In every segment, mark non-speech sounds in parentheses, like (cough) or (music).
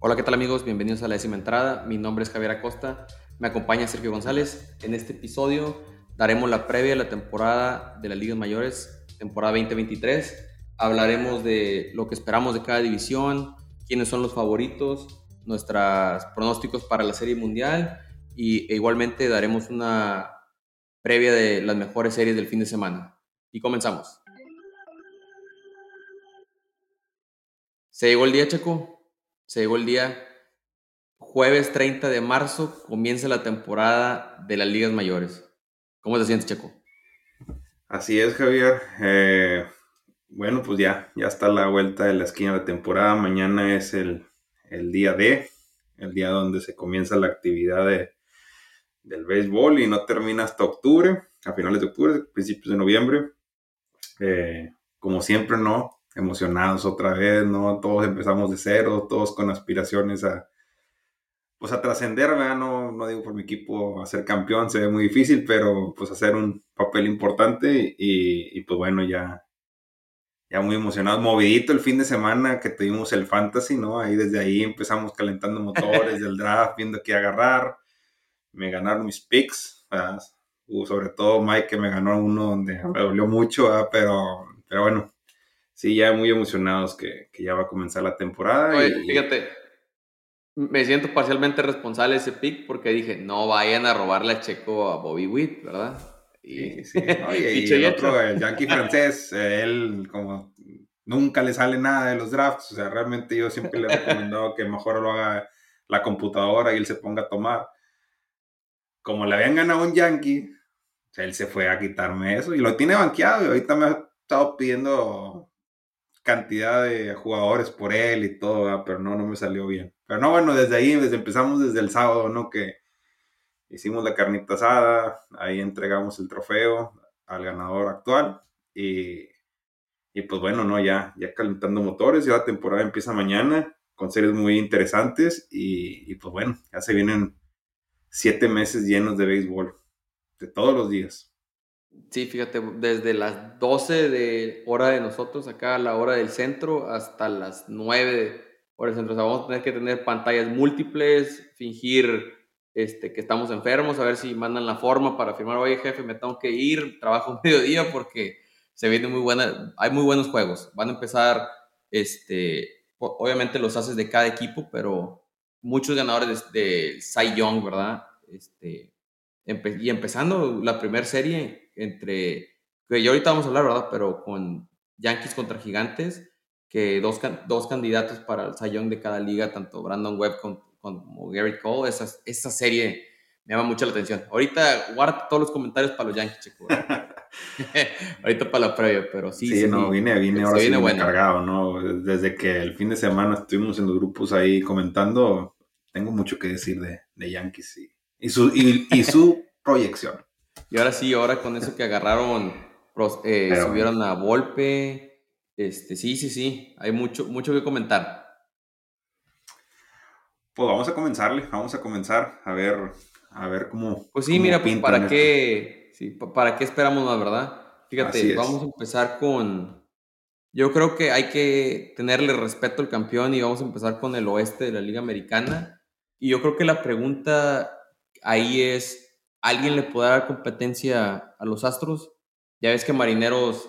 Hola, ¿qué tal amigos? Bienvenidos a la décima entrada. Mi nombre es Javier Acosta. Me acompaña Sergio González. En este episodio daremos la previa de la temporada de las ligas mayores, temporada 2023. Hablaremos de lo que esperamos de cada división, quiénes son los favoritos, nuestros pronósticos para la Serie Mundial y e igualmente daremos una previa de las mejores series del fin de semana. Y comenzamos. Se llegó el día, Checo. Se llegó el día. Jueves 30 de marzo comienza la temporada de las ligas mayores. ¿Cómo te sientes, Checo? Así es, Javier. Eh, bueno, pues ya, ya está la vuelta de la esquina de temporada. Mañana es el, día D, el día donde se comienza la actividad de, del béisbol y no termina hasta octubre, a finales de octubre, principios de noviembre. Eh, como siempre, ¿no? Emocionados otra vez, ¿no? Todos empezamos de cero, todos con aspiraciones a, pues a trascender, ¿verdad? No, no digo por mi equipo a ser campeón, se ve muy difícil, pero pues hacer un papel importante y, pues bueno, ya, ya muy emocionado, movidito el fin de semana que tuvimos el fantasy, ¿no? Ahí desde ahí empezamos calentando motores (laughs) del draft, viendo qué agarrar, me ganaron mis picks, ¿verdad? sobre todo Mike que me ganó uno donde me dolió mucho, pero, pero bueno, sí, ya muy emocionados que, ya va a comenzar la temporada. Oye, fíjate, me siento parcialmente responsable de ese pick porque dije, no vayan a robarle a Checo a Bobby Witt, ¿verdad? Y, sí, (laughs) y el otro, el yankee francés, él como nunca le sale nada de los drafts, o sea, realmente yo siempre le he recomendado que mejor lo haga la computadora y él se ponga a tomar. Como le habían ganado un yankee, él se fue a quitarme eso y lo tiene banqueado y ahorita me ha estado pidiendo cantidad de jugadores por él y todo, pero no, no me salió bien. Pero no, bueno, desde ahí, desde empezamos desde el sábado, ¿no? Que hicimos la carnita asada, ahí entregamos el trofeo al ganador actual y, y pues bueno, ¿no? Ya, ya calentando motores, ya la temporada empieza mañana con series muy interesantes y, y pues bueno, ya se vienen siete meses llenos de béisbol, de todos los días. Sí, fíjate, desde las 12 de hora de nosotros, acá a la hora del centro, hasta las 9 hora del centro. O sea, vamos a tener que tener pantallas múltiples, fingir este, que estamos enfermos, a ver si mandan la forma para firmar, oye jefe, me tengo que ir, trabajo (laughs) mediodía porque se viene muy buena, hay muy buenos juegos. Van a empezar, este, obviamente los haces de cada equipo, pero muchos ganadores de, de Cy Young, ¿verdad? Este, y empezando la primera serie entre, que yo ahorita vamos a hablar, ¿verdad? Pero con Yankees contra Gigantes, que dos, dos candidatos para el sayón de cada liga, tanto Brandon Webb como, Gary Cole, esa, esa serie me llama mucho la atención. Ahorita guarda todos los comentarios para los Yankees, chico. (laughs) (laughs) ahorita para la previa, pero sí. Sí, no, vine, vine ahora sí cargado, ¿no? Desde que el fin de semana estuvimos en los grupos ahí comentando, tengo mucho que decir de, de Yankees y, su, y su (laughs) proyección. Y ahora sí, ahora con eso que agarraron, eh, subieron a Volpe. Este, sí, sí, sí, hay mucho, mucho que comentar. Pues vamos a comenzarle, vamos a comenzar a ver, a ver cómo. Pues sí, mira, pues para qué, sí, para qué esperamos más, ¿verdad? Fíjate, vamos a empezar con. Yo creo que hay que tenerle respeto al campeón y vamos a empezar con el oeste de la Liga Americana. Y yo creo que la pregunta ahí es alguien le pueda dar competencia a los Astros. Ya ves que Marineros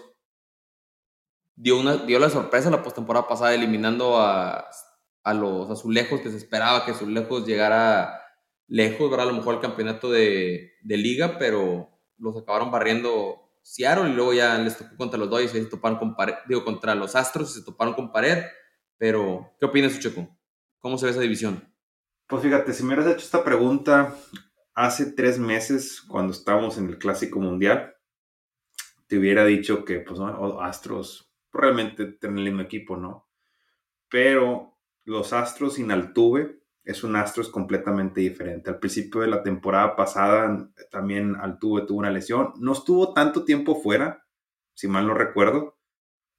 dio, una, dio la sorpresa la postemporada pasada eliminando a, a los azulejos que se esperaba que azulejos llegara lejos, ¿verdad? A lo mejor el campeonato de, de liga, pero los acabaron barriendo Seattle y luego ya les tocó contra los Dodgers y se toparon con pared, digo, contra los Astros y se toparon con pared. Pero, ¿qué opinas, Checo? ¿Cómo se ve esa división? Pues fíjate, si me hubieras hecho esta pregunta hace tres meses, cuando estábamos en el Clásico Mundial, te hubiera dicho que, pues, Astros realmente tienen el mismo equipo, ¿no? Pero los Astros sin Altuve es un Astros completamente diferente. Al principio de la temporada pasada también Altuve tuvo una lesión. No estuvo tanto tiempo fuera, si mal no recuerdo,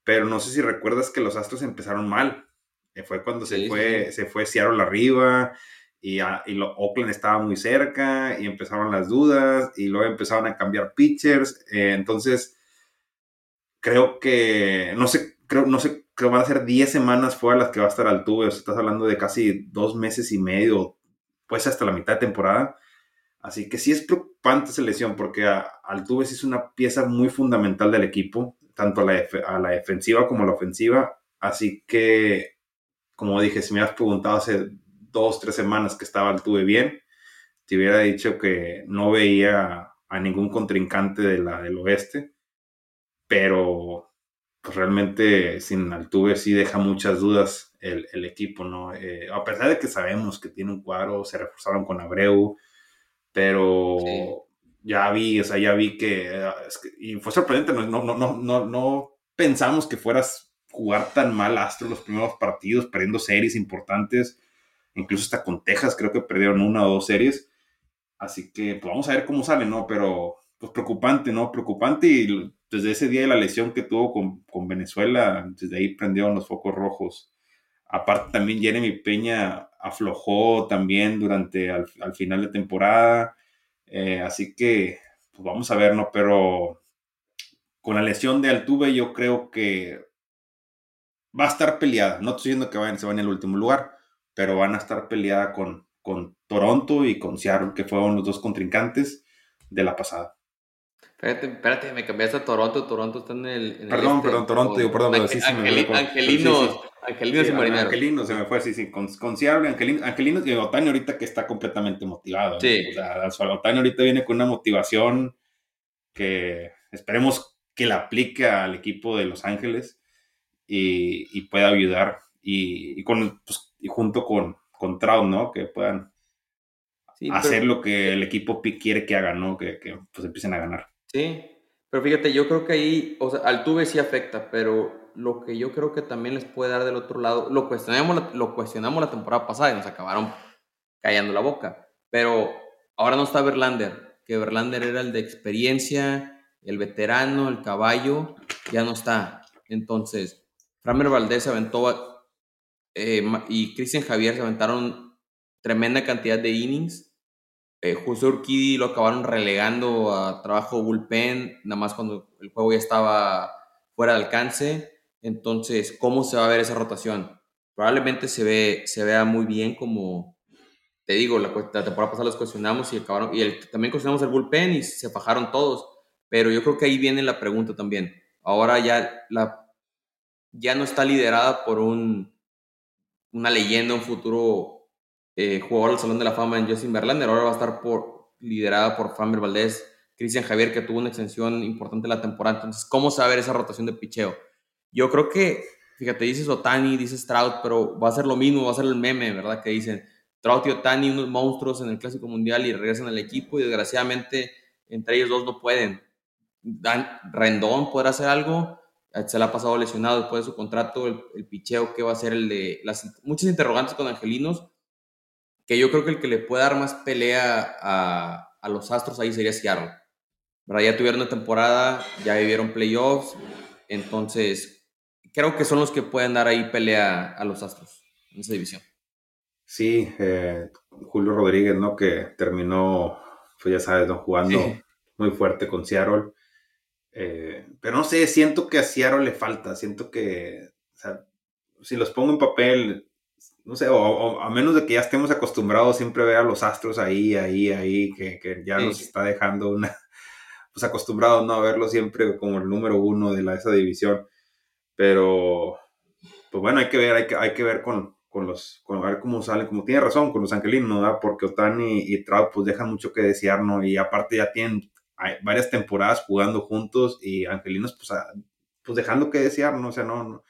pero no sé si recuerdas que los Astros empezaron mal. Eh, fue cuando se fue, se fue Seattle arriba, y, Oakland estaba muy cerca y empezaron las dudas y luego empezaron a cambiar pitchers. Eh, entonces, creo que, no sé, creo, no sé creo van a ser 10 semanas fuera las que va a estar Altuve. O sea, estás hablando de casi dos meses y medio, pues hasta la mitad de temporada. Así que sí es preocupante esa lesión porque Altuve sí es una pieza muy fundamental del equipo, tanto a la, a la defensiva como a la ofensiva. Así que, como dije, si me has preguntado hace dos, tres semanas que estaba Altuve bien, te hubiera dicho que no veía a ningún contrincante de la del oeste, pero pues realmente sin Altuve sí deja muchas dudas el, el equipo, ¿no? Eh, a pesar de que sabemos que tiene un cuadro, se reforzaron con Abreu, pero ya vi, o sea, ya vi que, y fue sorprendente, no, no, no, no, no pensamos que fueras jugar tan mal Astro los primeros partidos, perdiendo series importantes, incluso hasta con Texas creo que perdieron una o dos series, así que pues vamos a ver cómo sale, ¿no? Pero pues preocupante, ¿no? Preocupante y desde ese día de la lesión que tuvo con, con Venezuela, desde ahí prendieron los focos rojos. Aparte también Jeremy Peña aflojó también durante al, final de temporada. Eh, así que pues vamos a ver, ¿no? Pero con la lesión de Altuve yo creo que va a estar peleada. No estoy diciendo que vayan, se van en el último lugar, pero van a estar peleada con, con Toronto y con Seattle, que fueron los dos contrincantes de la pasada. Espérate, espérate, me cambiaste a Toronto. Toronto está en el. perdón, este, perdón, Toronto, digo, perdón, pero sí, sí Angelinos, Angelinos y Marineros. Angelinos se me fue, sí, sí, con, con Seattle, Angelinos, Angelinos y Otani ahorita que está completamente motivado. Sí. O sea, Otani ahorita viene con una motivación que esperemos que la aplique al equipo de Los Ángeles y, y pueda ayudar. Y, y con, pues, y junto con, con Trout, ¿no? Que puedan hacer lo que el equipo quiere que hagan, ¿no? Que, que pues empiecen a ganar. Sí, pero fíjate, yo creo que ahí, o sea, Altuve sí afecta, pero lo que yo creo que también les puede dar del otro lado, lo cuestionamos, lo cuestionamos la temporada pasada y nos acabaron callando la boca, pero ahora no está Verlander, que Verlander era el de experiencia, el veterano, el caballo, ya no está. Entonces, Framer Valdés se aventó eh, y Cristian Javier se aventaron tremenda cantidad de innings eh, José Urquidi lo acabaron relegando a trabajo bullpen, nada más cuando el juego ya estaba fuera de alcance. Entonces, ¿cómo se va a ver esa rotación? Probablemente se, ve, se vea muy bien como, te digo, la, temporada pasada los cuestionamos y acabaron, y también cuestionamos el bullpen y se fajaron todos, pero yo creo que ahí viene la pregunta también. Ahora ya, la, ya no está liderada por un, una leyenda, un futuro eh, jugador del Salón de la Fama en Justin Verlander, ahora va a estar por, liderada por Framber Valdez, Cristian Javier, que tuvo una extensión importante la temporada. Entonces, ¿cómo ver esa rotación de picheo? Yo creo que, fíjate, dices Otani, dices Trout, pero va a ser lo mismo, va a ser el meme, ¿verdad? Que dicen Trout y Otani, unos monstruos en el Clásico Mundial y regresan al equipo y desgraciadamente entre ellos dos no pueden. Dan, Rendón podrá hacer algo, se le ha pasado lesionado después de su contrato, el, el picheo que va a ser el de las muchas interrogantes con Angelinos, que yo creo que el que le puede dar más pelea a, a los Astros ahí sería Seattle. ¿verdad? Ya tuvieron una temporada, ya vivieron playoffs, entonces creo que son los que pueden dar ahí pelea a los Astros en esa división. Sí, eh, Julio Rodríguez, ¿no? Que terminó, pues ya sabes, ¿no? jugando muy fuerte con Seattle. Eh, pero no sé, siento que a Seattle le falta, siento que, o sea, si los pongo en papel, no sé, o, a menos de que ya estemos acostumbrados siempre a ver a los astros ahí, ahí, ahí, que, que ya nos está dejando una, (laughs) pues acostumbrados, ¿no? A verlo siempre como el número uno de la, esa división. Pero, pues bueno, hay que ver, hay que, hay que ver con, con los, con ver cómo salen, como tiene razón, con los angelinos, ¿no? Porque Otani y Trout pues dejan mucho que desear, ¿no? Y aparte ya tienen varias temporadas jugando juntos y angelinos pues, pues dejando que desear, ¿no? O sea, no, no,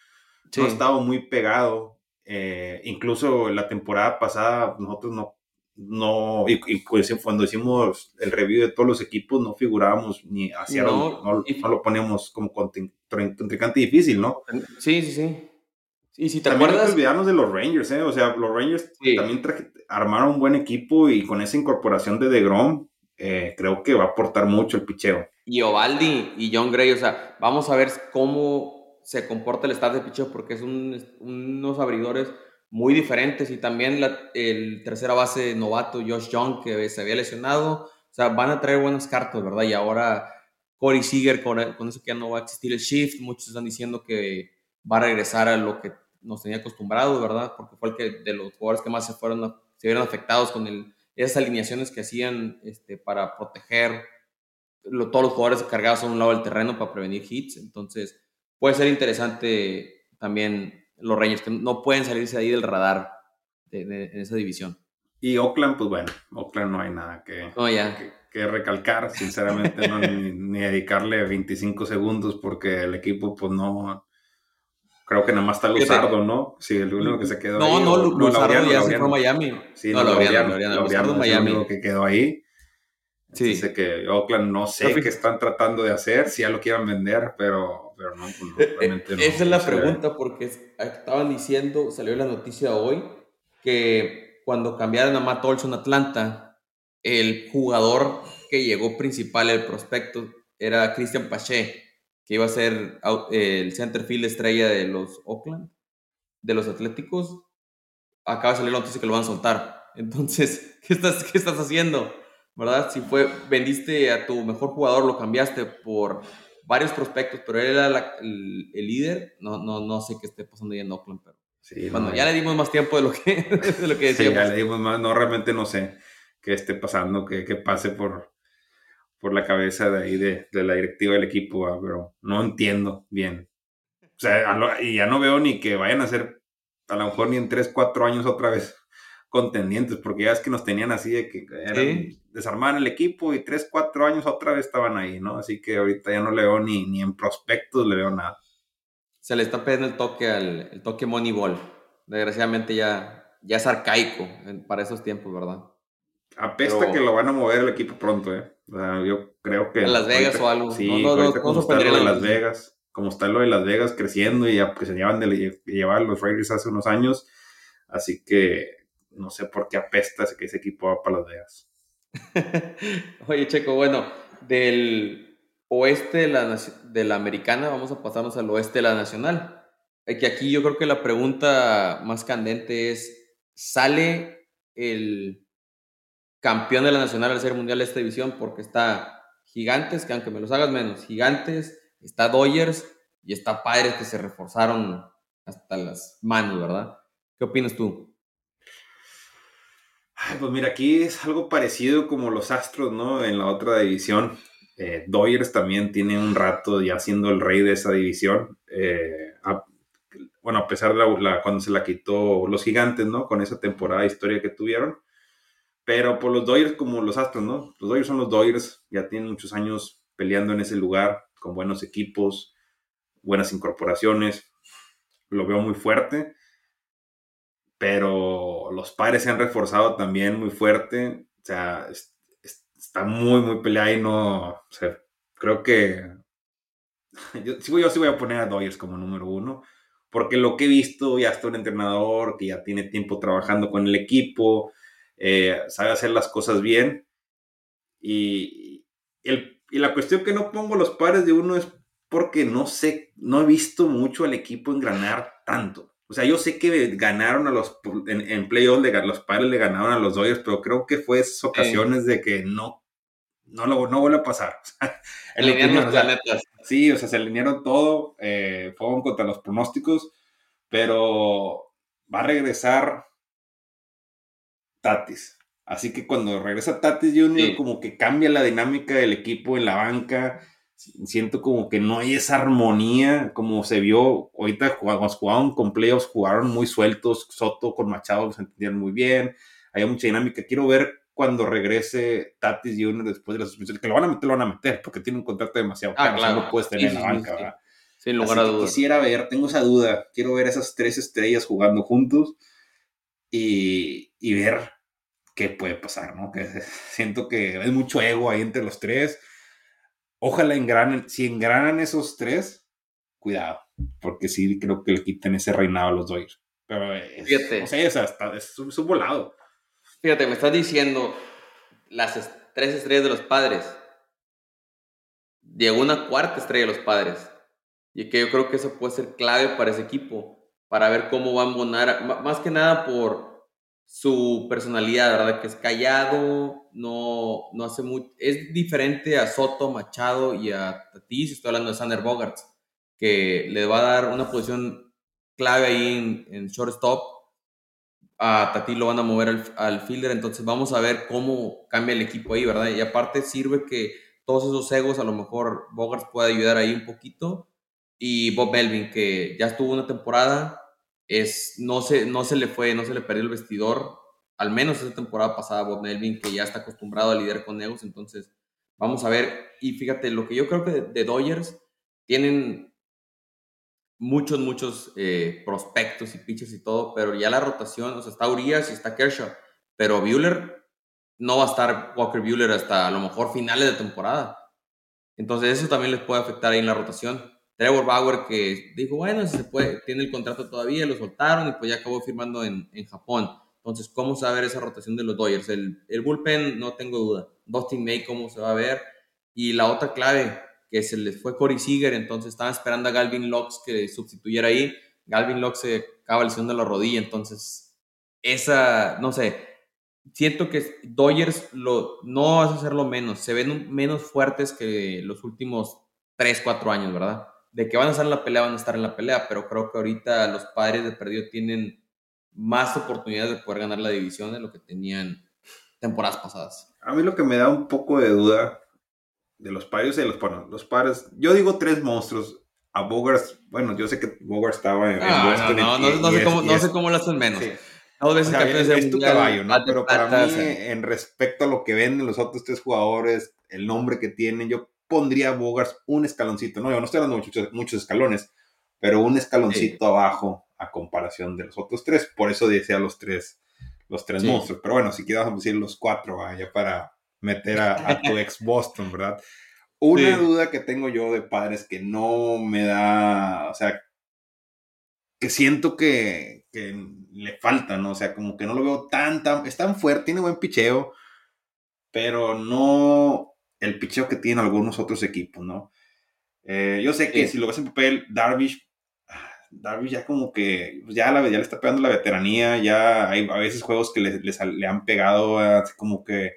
no ha estado muy pegado eh, incluso la temporada pasada nosotros no, no y, pues, cuando hicimos el review de todos los equipos no figurábamos ni hacia no, no, lo poníamos como contrincante difícil, ¿no? Sí, sí, sí. Y si te también acuerdas... olvidarnos de los Rangers, ¿eh? O sea, los Rangers también armaron un buen equipo y con esa incorporación de DeGrom, eh, creo que va a aportar mucho el picheo. Y Ovaldi y John Gray, o sea, vamos a ver cómo se comporta el staff de picheo porque es unos abridores muy diferentes y también el tercera base novato Josh Young que se había lesionado, o sea, van a traer buenas cartas, ¿verdad? Y ahora Corey Seager con, eso que ya no va a existir el shift, muchos están diciendo que va a regresar a lo que nos tenía acostumbrado, ¿verdad? Porque fue el que de los jugadores que más se fueron, se vieron afectados con el, esas alineaciones que hacían este, para proteger todos los jugadores cargados a un lado del terreno para prevenir hits. Entonces, puede ser interesante también los Rangers, que no pueden salirse ahí del radar de, en esa división. Y Oakland, pues bueno, Oakland no hay nada que, que, recalcar, sinceramente, no, ni, (laughs) dedicarle 25 segundos porque el equipo, pues no. Creo que nada más está Luzardo, ¿no? Sí, el único que se quedó no, ahí. No, no, Luzardo ya se fue a Miami. Sí, no, Laureano, Laureano, Miami. el único que quedó ahí. Sí. Dice que Oakland no sé qué están tratando de hacer, si ya lo quieran vender, pero, pero no, pues eh, realmente no. Esa es la pregunta, porque estaban diciendo, salió la noticia hoy, que cuando cambiaron a Matt Olson a Atlanta, el jugador que llegó principal, el prospecto, era Christian Pache, que iba a ser el center field estrella de los Oakland, de los Atléticos. Acaba de salir la noticia que lo van a soltar. (laughs) Entonces, ¿qué estás, qué estás haciendo? ¿verdad? Si fue, vendiste a tu mejor jugador, lo cambiaste por varios prospectos, pero él era el, líder, no, no, no sé qué esté pasando ahí en Oakland, pero sí, bueno, ya le dimos más tiempo de lo que, (laughs) de lo que decíamos. Sí, ya le dimos más, no, realmente no sé qué esté pasando, qué, qué pase por, por la cabeza de ahí de, de la directiva del equipo, pero no entiendo bien. O sea, y ya no veo ni que vayan a ser a lo mejor ni en 3, 4 años otra vez contendientes, porque ya es que nos tenían así de que eran, desarmar el equipo y tres, cuatro años otra vez estaban ahí, ¿no? Así que ahorita ya no le veo ni, ni en prospectos, le veo nada. Se le está pidiendo el toque al el toque Moneyball. Desgraciadamente ya, ya es arcaico para esos tiempos, ¿verdad? Apesta que lo van a mover el equipo pronto, ¿eh? O sea, yo creo que... En Las Vegas o algo. Sí, no, no, como está lo de Las Vegas, como está lo de Las Vegas creciendo y ya que se llevan de llevar los Raiders hace unos años, así que no sé por qué apesta que ese equipo va para Las Vegas. (laughs) Oye, Checo, bueno, del oeste de la, de la americana vamos a pasarnos al oeste de la nacional. Que aquí yo creo que la pregunta más candente es, ¿sale el campeón de la nacional al ser mundial de esta división? Porque está Gigantes, que aunque me los hagas menos, Gigantes, está Dodgers y está Padres que se reforzaron hasta las manos, ¿verdad? ¿Qué opinas tú? pues mira, aquí es algo parecido como los Astros, ¿no? En la otra división. Eh, Dodgers también tiene un rato ya siendo el rey de esa división. Eh, bueno, a pesar de la, cuando se la quitó los gigantes, ¿no? Con esa temporada de historia que tuvieron. Pero por los Dodgers como los Astros, ¿no? Los Dodgers son los Dodgers, ya tienen muchos años peleando en ese lugar, con buenos equipos, buenas incorporaciones. Lo veo muy fuerte pero los padres se han reforzado también muy fuerte. O sea, está muy, muy peleado y no. O sea, creo que. (laughs) Yo, yo sí voy a poner a Dodgers como número uno, porque lo que he visto, ya está un entrenador que ya tiene tiempo trabajando con el equipo, eh, sabe hacer las cosas bien. Y, el, y la cuestión que no pongo los padres de uno es porque no sé, no he visto mucho al equipo engranar tanto. O sea, yo sé que ganaron a los, en, en playoffs, los padres le ganaron a los Dodgers, pero creo que fue esas ocasiones de que no, no, lo, no vuelve a pasar. (laughs) alinearon los Sí, o sea, se alinearon todo, eh, fueron contra los pronósticos, pero va a regresar Tatis. Así que cuando regresa Tatis Jr., como que cambia la dinámica del equipo en la banca siento como que no hay esa armonía como se vio ahorita cuando jugaron con playoffs, jugaron muy sueltos, Soto con Machado se entendían muy bien, hay mucha dinámica, quiero ver cuando regrese Tatis Jr. después de la suspensión, que lo van a meter, lo van a meter, porque tiene un contrato demasiado ah, claro, no puedes tener en la banca, ¿verdad? Sin lugar a dudas. Quisiera ver, tengo esa duda, quiero ver esas tres estrellas jugando juntos y, y ver qué puede pasar, ¿no? Que (laughs) siento que hay mucho ego ahí entre los tres Ojalá engranen, si engranan esos tres, cuidado, porque sí creo que le quiten ese reinado a los Dodgers. Pero es, Fíjate. O sea, es, hasta, es, un volado. Fíjate, me estás diciendo las tres estrellas de los padres. Llegó una cuarta estrella de los padres. Y que yo creo que eso puede ser clave para ese equipo, para ver cómo va a embonar, más que nada por su personalidad, ¿verdad? Que es callado, no, no hace mucho. Es diferente a Soto, Machado y a Tatis, estoy hablando de Sander Bogarts, que le va a dar una posición clave ahí en, shortstop. A Tati lo van a mover al, al, fielder, entonces vamos a ver cómo cambia el equipo ahí, ¿verdad? Y aparte sirve que todos esos egos, a lo mejor Bogarts puede ayudar ahí un poquito. Y Bob Melvin, que ya estuvo una temporada, es, no, se, no se le fue, no se le perdió el vestidor, al menos esa temporada pasada Bob Melvin, que ya está acostumbrado a lidiar con egos, entonces vamos a ver. Y fíjate, lo que yo creo que de, Dodgers tienen muchos, muchos eh, prospectos y pitches y todo, pero ya la rotación, o sea, está Urias y está Kershaw, pero Bueller no va a estar Walker Bueller hasta a lo mejor finales de temporada. Entonces eso también les puede afectar ahí en la rotación. Trevor Bauer que dijo, bueno, si se puede, tiene el contrato todavía, lo soltaron y pues ya acabó firmando en, Japón. Entonces, ¿cómo se va a ver esa rotación de los Dodgers? El, el bullpen, no tengo duda. Dustin May, ¿cómo se va a ver? Y la otra clave, que se les fue Corey Seager, entonces estaban esperando a Galvin Locks que sustituyera ahí. Galvin Locks se acaba lesionando la rodilla, entonces esa, no sé, siento que Dodgers lo, no vas a hacerlo menos, se ven menos fuertes que los últimos 3, 4 años, ¿verdad? De que van a estar en la pelea, van a estar en la pelea, pero creo que ahorita los padres de perdido tienen más oportunidades de poder ganar la división de lo que tenían temporadas pasadas. A mí lo que me da un poco de duda de los padres y de los, bueno, los padres, yo digo tres monstruos. A Bogart, bueno, yo sé que Bogart estaba en, ah, No, no, no, sé, cómo, no sé cómo lo hacen menos. Sí. Dos veces es, tu caballo, ¿no? Pero para mí, en respecto a lo que venden los otros tres jugadores, el nombre que tienen, yo pondría a Bogart un escaloncito, no, yo no estoy hablando de muchos, muchos escalones, pero un escaloncito abajo a comparación de los otros tres. Por eso decía los tres, los tres monstruos. Pero bueno, si quieres vamos a decir los cuatro, vaya, para meter a, tu ex Boston, ¿verdad? Una duda que tengo yo de padres que no me da, o sea, que siento que, que le falta, ¿no? O sea, como que no lo veo tan, tan, es tan fuerte, tiene buen picheo, pero no el picheo que tienen algunos otros equipos, ¿no? Eh, yo sé que si lo ves en papel, Darvish Darby ya como que pues, ya, la, ya le está pegando la veteranía, ya hay a veces juegos que le, le, han pegado, así como que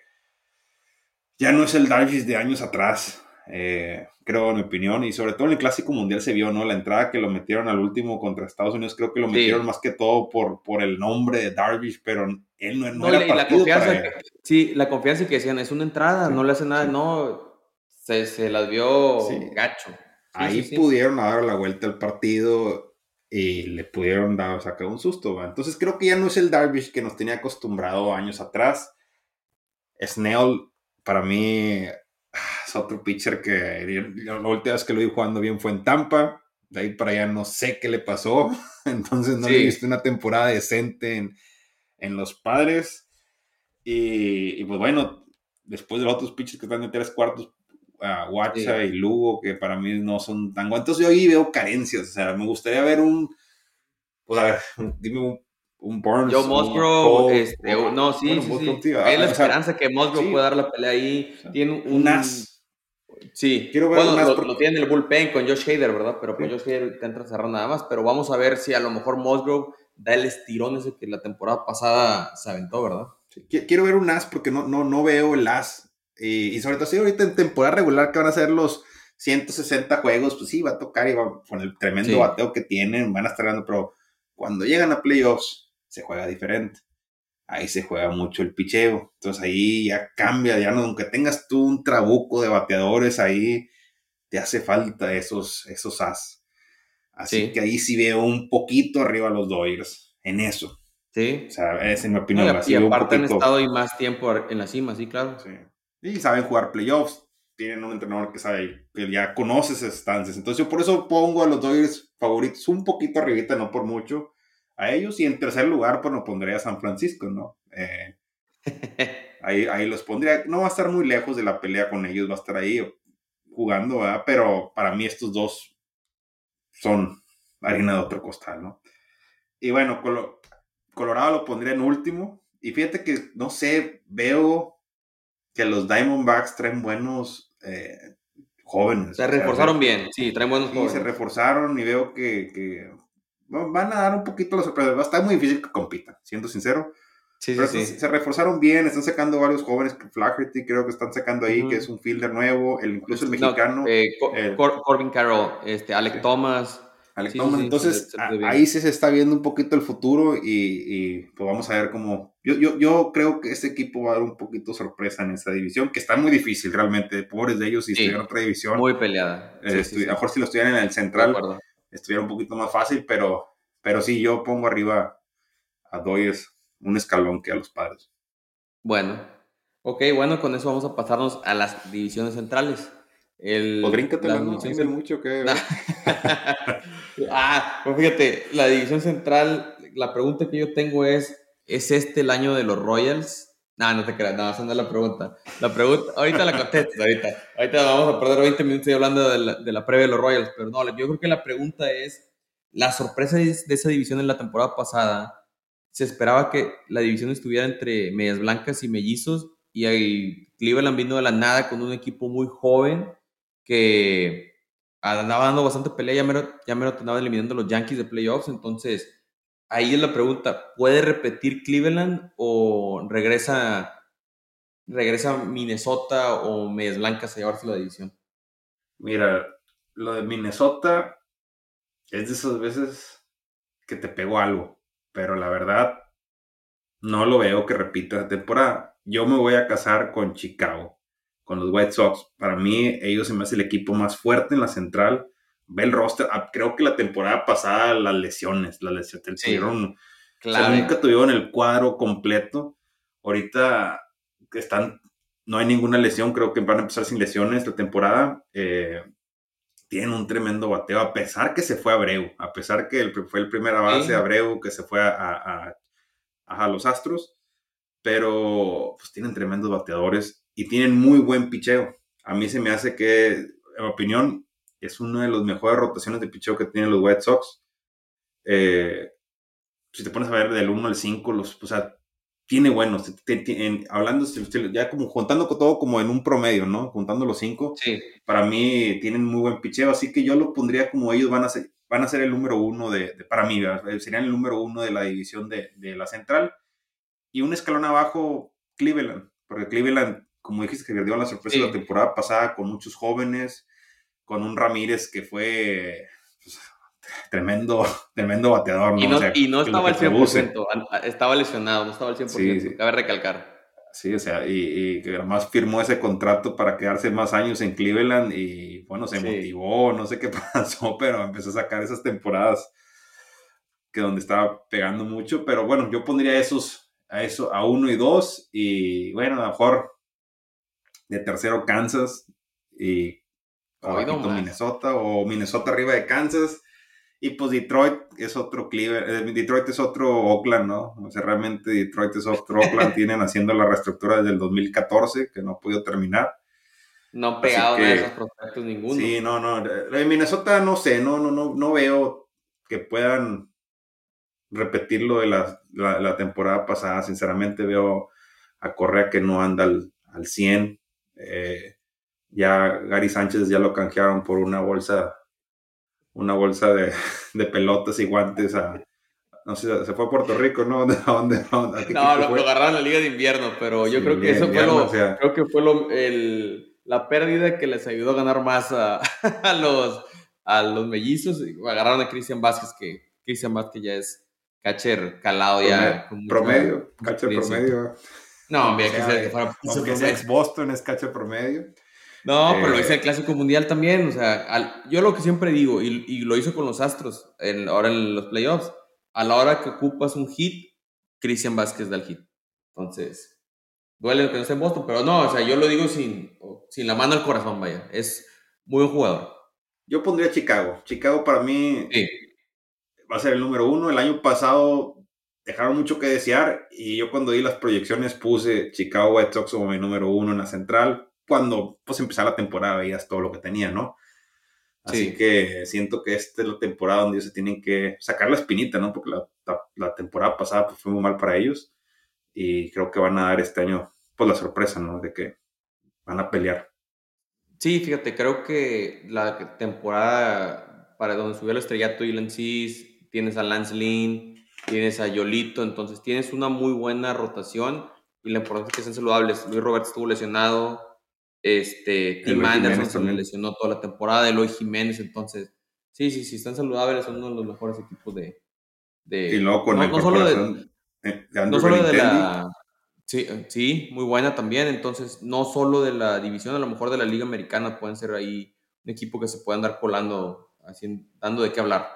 ya no es el Darby de años atrás, eh, creo en mi opinión, y sobre todo en el Clásico Mundial se vio, ¿no? La entrada que lo metieron al último contra Estados Unidos, creo que lo metieron más que todo por, por el nombre de Darvish, pero él no, no, era la confianza Sí, la confianza que decían, es una entrada, no le hace nada, no, se, se las vio gacho. Ahí pudieron dar la vuelta al partido y le pudieron dar, sacar un susto. Entonces creo que ya no es el Darvish que nos tenía acostumbrado años atrás. Snell, para mí, es otro pitcher que la última vez que lo vi jugando bien fue en Tampa. De ahí para allá no sé qué le pasó. (laughs) Entonces no le he visto una temporada decente en, en los padres. Y, pues bueno, después de los otros pitchers que están en tres cuartos, a Watcha y Lugo, que para mí no son tan buenos. Entonces yo ahí veo carencias, o sea, me gustaría ver un, pues a ver, dime un, un Burns. Yo Musgrove, este, no, sí, sí, sí. Hay la esperanza que Musgrove pueda dar la pelea ahí. tiene un, Nas. Sí, quiero ver bueno, lo, lo, tiene el bullpen con Josh Hader, ¿verdad? Pero con Josh Hader te entra cerrado nada más. Pero vamos a ver si a lo mejor Musgrove da el estirón ese que la temporada pasada se aventó, ¿verdad? Quiero ver un as porque no, no, no veo el as y, sobre todo si ahorita en temporada regular que van a ser los 160 juegos, pues sí, va a tocar y va con el tremendo bateo que tienen, van a estar ganando, pero cuando llegan a playoffs se juega diferente. Ahí se juega mucho el picheo. Entonces ahí ya cambia, ya no, aunque tengas tú un trabuco de bateadores ahí, te hace falta esos, esos as. Así que ahí sí veo un poquito arriba a los Dodgers en eso. Sí. O sea, esa es mi opinión. y, aparte han estado ahí más tiempo en la cima, sí, claro. Sí y saben jugar playoffs. Tienen un entrenador que sabe, que ya conoce esas estancias. Entonces yo por eso pongo a los Dodgers favoritos un poquito arribita, no por mucho, a ellos. Y en tercer lugar, pues no pondría a San Francisco, ¿no? Eh, (laughs) ahí, ahí los pondría. No va a estar muy lejos de la pelea con ellos, va a estar ahí jugando, ¿verdad? Pero para mí estos dos son harina de otro costal, ¿no? Y bueno, Colorado lo pondría en último. Y fíjate que, no sé, veo que los Diamondbacks traen buenos eh, jóvenes. Se reforzaron bien, sí, traen buenos sí, se reforzaron y veo que, van a dar un poquito la sorpresa. Va a estar muy difícil que compitan, siendo sincero. Sí, sí, sí. se reforzaron bien, están sacando varios jóvenes, Flaherty creo que están sacando ahí, Ujú. que es un fielder nuevo, el, incluso el No, mexicano, eh, Cor- el- Cor- Corbin Carroll, este, Alec. Thomas. Sí, Thomas. Entonces, ahí sí se está viendo un poquito el futuro y, y, pues vamos a ver cómo... Yo, yo, yo creo que este equipo va a dar un poquito sorpresa en esa división, que está muy difícil realmente, pobres de ellos si estuvieran en otra división. Muy peleada. eh. A lo mejor si lo estuvieran en el De central, acuerdo. Estuviera un poquito más fácil, pero, pero sí, yo pongo arriba a Doyers un escalón que a los padres. Bueno, ok, bueno, con eso vamos a pasarnos a las divisiones centrales. El, Pues ¿no? Dime mucho que... (laughs) Ah, pues fíjate, la división central, la pregunta que yo tengo es, ¿es este el año de los Royals? No, no te creas, no, esa no es la pregunta. La pregunta, ahorita la contestas, ahorita. Ahorita vamos a perder 20 minutos hablando de la, de la previa de los Royals, pero no, yo creo que la pregunta es, la sorpresa de esa división en la temporada pasada, se esperaba que la división estuviera entre medias blancas y mellizos, y ahí Cleveland vino de la nada con un equipo muy joven que andaba dando bastante pelea, ya mero, ya te andaban eliminando los Yankees de playoffs, entonces ahí es la pregunta, ¿puede repetir Cleveland o regresa, regresa Minnesota o Medias Blancas a llevarse la división? Mira, lo de Minnesota es de esas veces que te pegó algo, pero la verdad no lo veo que repita la temporada. Yo me voy a casar con Chicago, con los White Sox. Para mí, ellos se me hace el equipo más fuerte en la central. Ve el roster. Ah, Creo que la temporada pasada, las lesiones, las lesiones, Sí, tuvieron- o sea, Claro. nunca tuvieron el cuadro completo. Ahorita están, no hay ninguna lesión, creo que van a empezar sin lesiones la temporada. Eh, tienen un tremendo bateo, a pesar que se fue a Abreu, a pesar que el- fue el primer avance Sí. de Abreu que se fue a, a- a- a los Astros, pero pues tienen tremendos bateadores y tienen muy buen picheo. A mí se me hace que, en mi opinión, es una de las mejores rotaciones de picheo que tienen los White Sox. Eh, si te pones a ver del 1 al 5, los, o sea, tiene buenos. te- te- en- hablando, ya como juntando todo como en un promedio, ¿no? Juntando los 5, Sí, para mí tienen muy buen picheo, así que yo lo pondría como ellos van a ser, van a ser el número uno de, de- para mí, ¿verdad? serían el número uno de la división de, de la central. Y un escalón abajo, Cleveland, porque Cleveland, como dijiste, que dio la sorpresa Sí. la temporada pasada con muchos jóvenes, con un Ramírez que fue pues, tremendo, (laughs) tremendo bateador, ¿no? y no, O sea, y no estaba al que produce. 100%, an- a- estaba lesionado, no estaba al 100%, Sí, sí. cabe recalcar. Sí, o sea, y, y que además firmó ese contrato para quedarse más años en Cleveland y bueno, se Sí. motivó, no sé qué (laughs) pasó, pero empezó a sacar esas temporadas que donde estaba pegando mucho, pero bueno, yo pondría esos a eso a uno y dos y bueno, a lo mejor de tercero Kansas y abajito nomás. Minnesota o Minnesota arriba de Kansas y pues Detroit es otro Cleveland, eh, Detroit es otro Oakland, ¿no? O sea, realmente Detroit es otro Oakland, (laughs) tienen haciendo la reestructura desde el 2014 que no ha podido terminar. No han pegado nada de que- esos prospectos ninguno. Sí, no, no, de Minnesota no sé, no, no, no, no veo que puedan repetir lo de la, la, la temporada pasada. Sinceramente veo a Correa que no anda al, al 100. Eh, ya Gary Sánchez ya lo canjearon por una bolsa, una bolsa de, (laughs) de pelotas y guantes a, no sé, se fue a Puerto Rico, ¿no? (laughs) ¿A dónde? a dónde- a qué No, lo, agarraron en la liga de invierno, pero yo Sí, creo que eso fue lo, o sea. creo que fue lo, el, la pérdida que les ayudó a ganar más a, (laughs) a los, a los mellizos. Agarraron a Cristian Vázquez, que Cristian Vázquez ya es catcher calado ya. promedio, catcher experiencia. promedio. No, hombre, O que sea, sea que fuera Aunque promedio. sea ex Boston, es catcher promedio. No, pero lo Eh, hizo el Clásico Mundial también. O sea, al- yo lo que siempre digo, y, y lo hizo con los Astros, en, ahora en los playoffs, a la hora que ocupas un hit, Cristian Vázquez da el hit. Entonces, duele que no esté en Boston, pero no, o sea, yo lo digo sin, sin la mano al corazón, vaya. Es muy buen jugador. Yo pondría Chicago. Chicago para mí Sí, va a ser el número uno. El año pasado dejaron mucho que desear y yo cuando di las proyecciones puse Chicago White Sox como mi número uno en la central. Cuando pues empezara la temporada veías todo lo que tenía, ¿no? Así Sí. que siento que esta es la temporada donde ellos se tienen que sacar la espinita, ¿no? Porque la, la- la temporada pasada pues, fue muy mal para ellos y creo que van a dar este año pues la sorpresa, ¿no? De que van a pelear. sí, fíjate, creo que la temporada para donde subió el estrellato Dylan Cease, tienes a Lance Lynn, tienes a Yolito, entonces tienes una muy buena rotación y la importancia es que sean saludables. Luis Roberts estuvo lesionado, este, Tim Anderson se lesionó toda la temporada, Eloy Jiménez, entonces, sí, sí, sí, están saludables, son uno de los mejores equipos de... de y luego con no, no solo de, no solo de la... Sí, sí, muy buena también, entonces, no solo de la división, a lo mejor de la Liga Americana pueden ser ahí un equipo que se pueda andar colando, así, dando de qué hablar.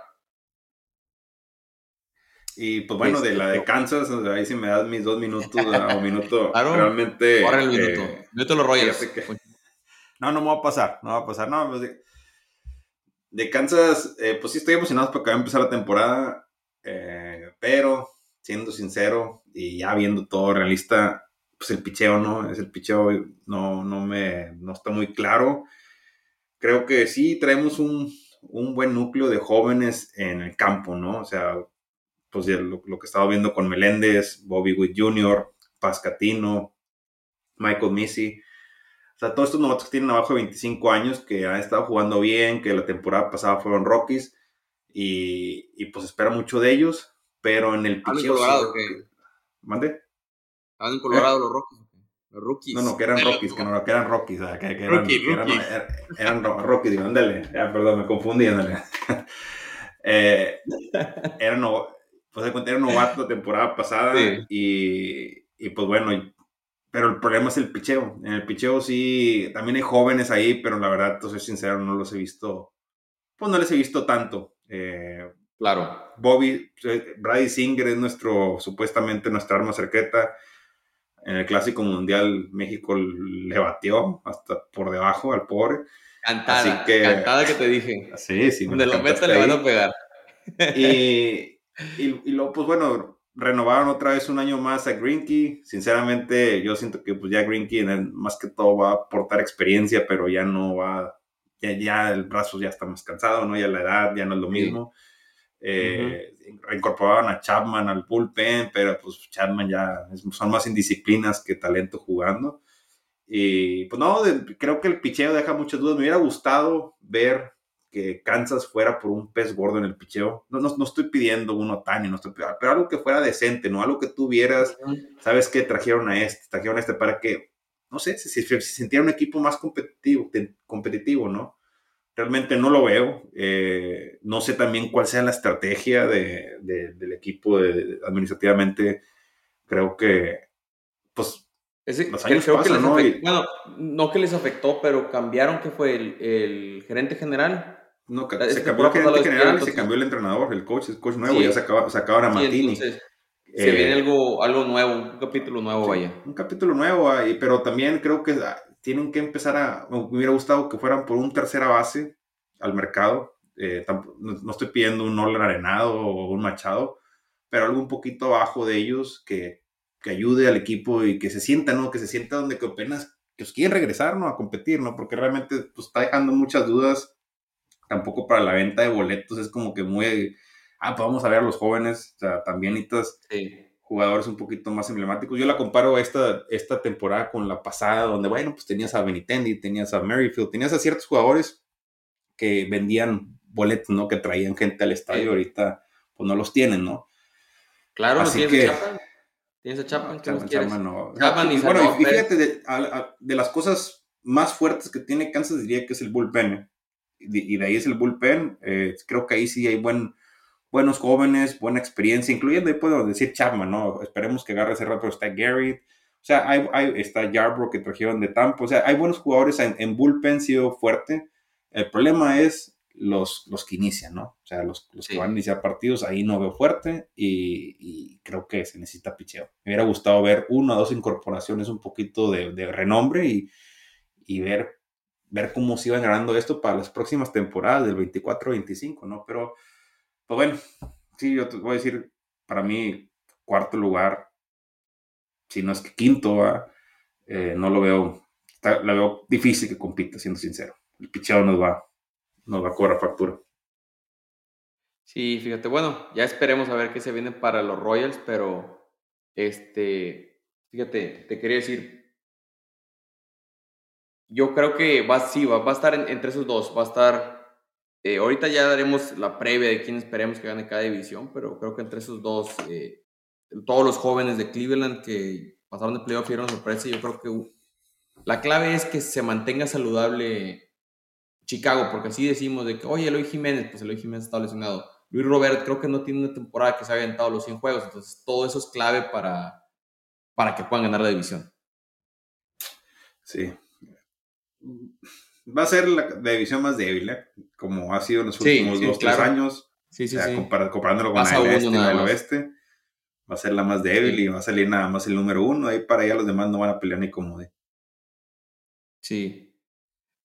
Y pues bueno, de la de Kansas, ahí si me das mis dos minutos o minuto, (laughs) realmente. Ahora el minuto. Eh, minuto los Royals. (laughs) no, no me va a pasar, no va a pasar. No, pues de, Kansas, eh, pues sí estoy emocionado porque va a empezar la temporada, eh, pero siendo sincero y ya viendo todo realista, pues el picheo, ¿no? Es el picheo, no, no me, no está muy claro. Creo que sí traemos un, un buen núcleo de jóvenes en el campo, ¿no? O sea, pues lo, lo, que estaba viendo con Meléndez, Bobby Witt Jr., Pascatino, Michael Missy. O sea, todos estos novatos que tienen abajo de 25 años, que han estado jugando bien, que la temporada pasada fueron Rockies, y, y pues espera mucho de ellos, pero en el picheo... Colorado, ¿Mande? ¿Estaban en Colorado los Rockies? Los Rookies. No, no, que eran Rockies, que, no, que eran Rockies, que, que eran, Rookie, que eran, eran, eran, Rockies, digo, ándale, ya, perdón, me confundí, ándale. (laughs) eh, eran, pues de era novato la temporada pasada y, y, pues bueno, pero el problema es el picheo. En el picheo sí, también hay jóvenes ahí, pero la verdad, to soy sincero, no los he visto, pues no les he visto tanto. Eh, claro. Bobby, eh, Brady Singer es nuestro, supuestamente nuestra arma cerqueta. En el Clásico Mundial México le batió hasta por debajo al pobre. Cantada, Así que, cantada que te dije. Sí, sí. Donde lo meta le van a pegar. Y, (laughs) y, y luego, pues bueno, renovaron otra vez un año más a Greenkey. Sinceramente, yo siento que pues ya Greenkey más que todo va a aportar experiencia, pero ya no va, ya, ya el brazo ya está más cansado, ¿no? Ya la edad ya no es lo mismo. Eh, reincorporaban a Chapman al bullpen, pero pues Chapman ya son más indisciplinas que talento jugando. Y pues no, creo que el picheo deja muchas dudas. Me hubiera gustado ver que Kansas fuera por un pez gordo en el picheo. No, no, estoy pidiendo uno tan no estoy pidiendo, pero algo que fuera decente, ¿no? Algo que tuvieras, sabes que trajeron a este, trajeron a este para que, no sé, si se, sintiera un equipo más competitivo, competitivo, ¿no? Realmente no lo veo. Eh, no sé también cuál sea la estrategia de, del equipo administrativamente. Creo que, pues, los años creo pasan, ¿no? bueno, no que les afectó, pero cambiaron que fue el, el gerente general no, se cambió el gerente general se cambió el entrenador, el coach, el coach nuevo, ya sacaban a Martini. se viene eh, algo, algo nuevo, un capítulo nuevo, vaya. Un capítulo nuevo, pero también creo que ah, tienen que empezar a. Me hubiera gustado que fueran por un tercera base al mercado. Eh, no, estoy pidiendo un Nolan Arenado o un Machado, pero algo un poquito abajo de ellos que, que ayude al equipo y que se sienta, ¿no? Que se sienta donde que apenas que os quieren regresar, ¿no? A competir, ¿no? Porque realmente pues, está dejando muchas dudas tampoco para la venta de boletos es como que muy, ah, pues vamos a ver a los jóvenes, o sea, también necesitas jugadores un poquito más emblemáticos. Yo la comparo esta, esta temporada con la pasada, donde, bueno, pues tenías a Benitendi, tenías a Merrifield, tenías a ciertos jugadores que vendían boletos, ¿no? Que traían gente al estadio, ahorita pues no los tienen, ¿no? Claro, Así tienes que, Chapman. Tienes a Chapman, Chapman, no. Chapman y, bueno, y fíjate, de, de, las cosas más fuertes que tiene Kansas diría que es el bullpen. Y de ahí es el bullpen. Eh, creo que ahí sí hay buen, buenos jóvenes, buena experiencia, incluyendo, ahí puedo decir Chapman, ¿no? Esperemos que agarre ese rato, está Gary, o sea, hay, hay, está Yarbrough que trajeron de Tampa, o sea, hay buenos jugadores en, en bullpen, sido fuerte. El problema es los, los que inician, ¿no? O sea, los, los que van a iniciar partidos, ahí no veo fuerte y, y, creo que se necesita picheo. Me hubiera gustado ver una o dos incorporaciones un poquito de, de renombre y, y ver ver cómo se iban ganando esto para las próximas temporadas del 24-25, ¿no? Pero, pues bueno, sí, yo te voy a decir, para mí, cuarto lugar, si no es que quinto, eh, no lo veo, lo veo difícil que compita, siendo sincero. El pichado nos va, nos va a cobrar factura. Sí, fíjate, bueno, ya esperemos a ver qué se viene para los Royals, pero este, fíjate, te quería decir, yo creo que va, sí, va, va a estar entre esos dos. Va a estar Eh, ahorita ya daremos la previa de quién esperemos que gane cada división, pero creo que entre esos dos, eh, todos los jóvenes de Cleveland que pasaron de playoff fueron sorpresa, yo creo que la clave es que se mantenga saludable Chicago, porque así decimos de que, oye, Eloy Jiménez, pues Eloy Jiménez está lesionado. Luis Robert creo que no tiene una temporada que se haya aventado los 100 juegos, entonces todo eso es clave para, para que puedan ganar la división. Sí. Va a ser la, división más débil, ¿eh? como ha sido en los últimos dos, tres años. Sí, sí, sí. comparándolo con la este y oeste, va a ser la más débil y va a salir nada más el número uno. Ahí para allá los demás no van a pelear ni como de. Sí.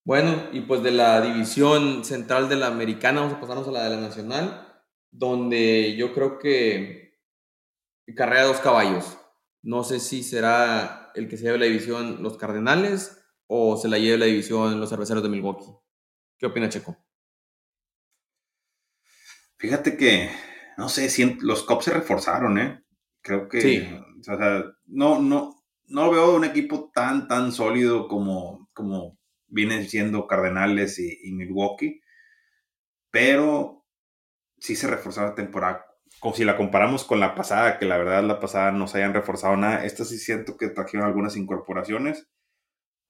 Bueno, y pues de la división central de la americana, vamos a pasarnos a la de la nacional, donde yo creo que carrera de dos caballos. No sé si será el que se lleve la división los Cardenales o se la lleve la división los Cerveceros de Milwaukee. ¿Qué opina Checo? Fíjate que, no sé, si los Cops se reforzaron, ¿eh? Creo que, sí. o sea, no, no, no veo un equipo tan, tan sólido como, como vienen siendo Cardenales y, Milwaukee, pero sí se reforzó la temporada. Como si la comparamos con la pasada, que la verdad la pasada no se hayan reforzado nada. Esta sí siento que trajeron algunas incorporaciones,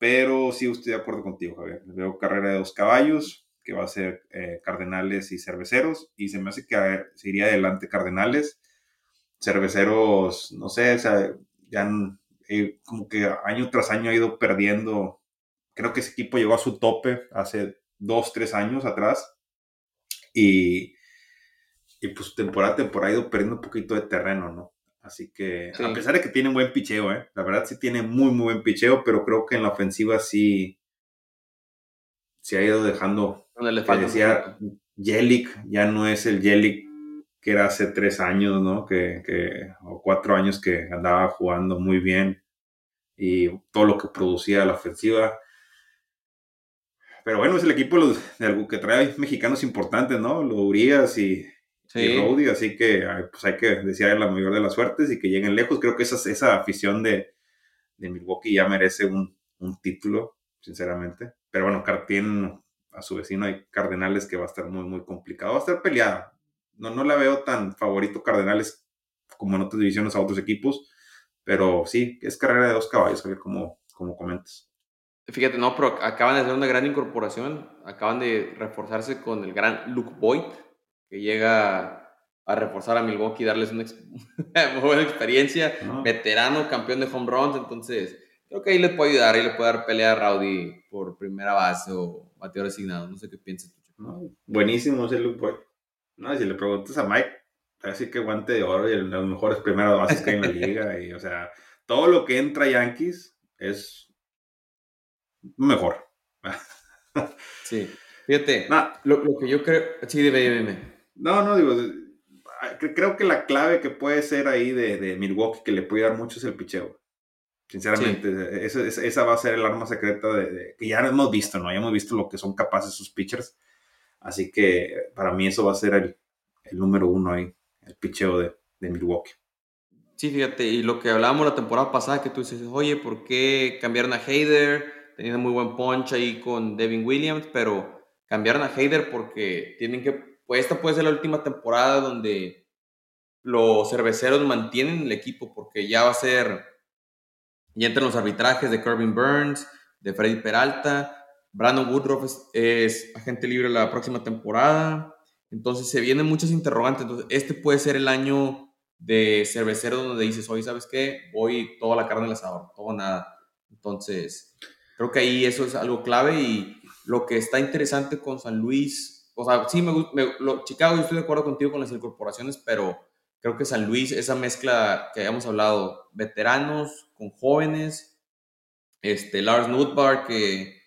pero sí estoy de acuerdo contigo, Javier. Veo carrera de dos caballos, que va a ser eh, Cardenales y Cerveceros, y se me hace que se iría adelante Cardenales. Cerveceros, no sé, o sea, ya eh, como que año tras año ha ido perdiendo creo que ese equipo llegó a su tope hace dos, tres años atrás. Y, y pues temporada a temporada ha ido perdiendo un poquito de terreno, ¿no? Así que, a pesar de que tiene buen picheo, ¿eh? La verdad sí tiene muy, muy buen picheo, pero creo que en la ofensiva sí se ha ido dejando. Que decía Yelik, ya no es el Yelik que era hace tres años, ¿no? Que, que, o cuatro años que andaba jugando muy bien y todo lo que producía la ofensiva pero bueno, es el equipo de algo que trae mexicanos importantes, ¿no? Los Urias y, sí. así que pues hay que desear la mayor de las suertes y que lleguen lejos. Creo que esa, esa afición de, de Milwaukee ya merece un, un, título, sinceramente. Pero bueno, tiene a su vecino hay Cardenales que va a estar muy, muy complicado. Va a estar peleada. No, no la veo tan favorito Cardenales como en otras divisiones a otros equipos, pero sí, es carrera de dos caballos, como, como comentas. Fíjate, no, pero acaban de hacer una gran incorporación. Acaban de reforzarse con el gran Luke Boyd, que llega a reforzar a Milwaukee y darles una (laughs) buena experiencia. Veterano, campeón de home runs. Entonces, creo que ahí le puede ayudar. Ahí le puede dar pelea a Rowdy por primera base o bateador asignado. No sé qué piensas. buenísimo ese Luke Boyd. No, si le preguntas a Mike, así que guante de oro y las mejores primeras bases que hay en la (laughs) liga. Y, o sea, todo lo que entra Yankees es mejor. (laughs) sí. Fíjate, lo, que yo creo. Sí, dime, dime. No, no, digo. Creo que la clave que puede ser ahí de, de Milwaukee que le puede dar mucho es el picheo. Sinceramente, esa, va a ser el arma secreta de, que ya hemos visto, ¿no? Ya hemos visto lo que son capaces sus pitchers. Así que para mí eso va a ser el, el número uno ahí, el picheo de, de Milwaukee. Sí, fíjate, y lo que hablábamos la temporada pasada, que tú dices, oye, ¿por qué cambiaron a Hayder? teniendo muy buen punch ahí con Devin Williams, pero cambiaron a Hayder porque tienen que, pues esta puede ser la última temporada donde los cerveceros mantienen el equipo porque ya va a ser, ya entran los arbitrajes de Corbin Burns, de Freddy Peralta, Brandon Woodruff es, agente libre la próxima temporada, entonces se vienen muchas interrogantes, entonces este puede ser el año de cervecero donde dices, hoy sabes qué, voy toda la carne al asador, todo nada, entonces Creo que ahí eso es algo clave y lo que está interesante con San Luis, o sea, sí, me, gusta, Chicago, yo estoy de acuerdo contigo con las incorporaciones, pero creo que San Luis, esa mezcla que habíamos hablado, veteranos con jóvenes, este, Lars Nutbar que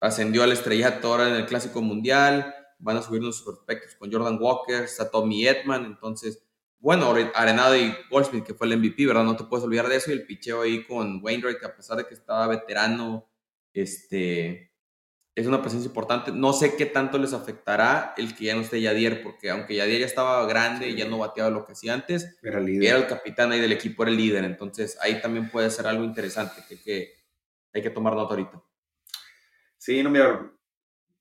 ascendió a la estrella ahora en el Clásico Mundial, van a subir los prospectos con Jordan Walker, Tommy Edman, entonces, bueno, Arenado y Goldsmith, que fue el MVP, ¿verdad? No te puedes olvidar de eso, y el picheo ahí con Wainwright, que a pesar de que estaba veterano, este, es una presencia importante. No sé qué tanto les afectará el que ya no esté Yadier, porque aunque Yadier ya estaba grande y ya no bateaba lo que hacía antes, era, el capitán ahí del equipo, era el líder. Entonces ahí también puede ser algo interesante que, que hay que tomar nota ahorita. Sí, no, mira,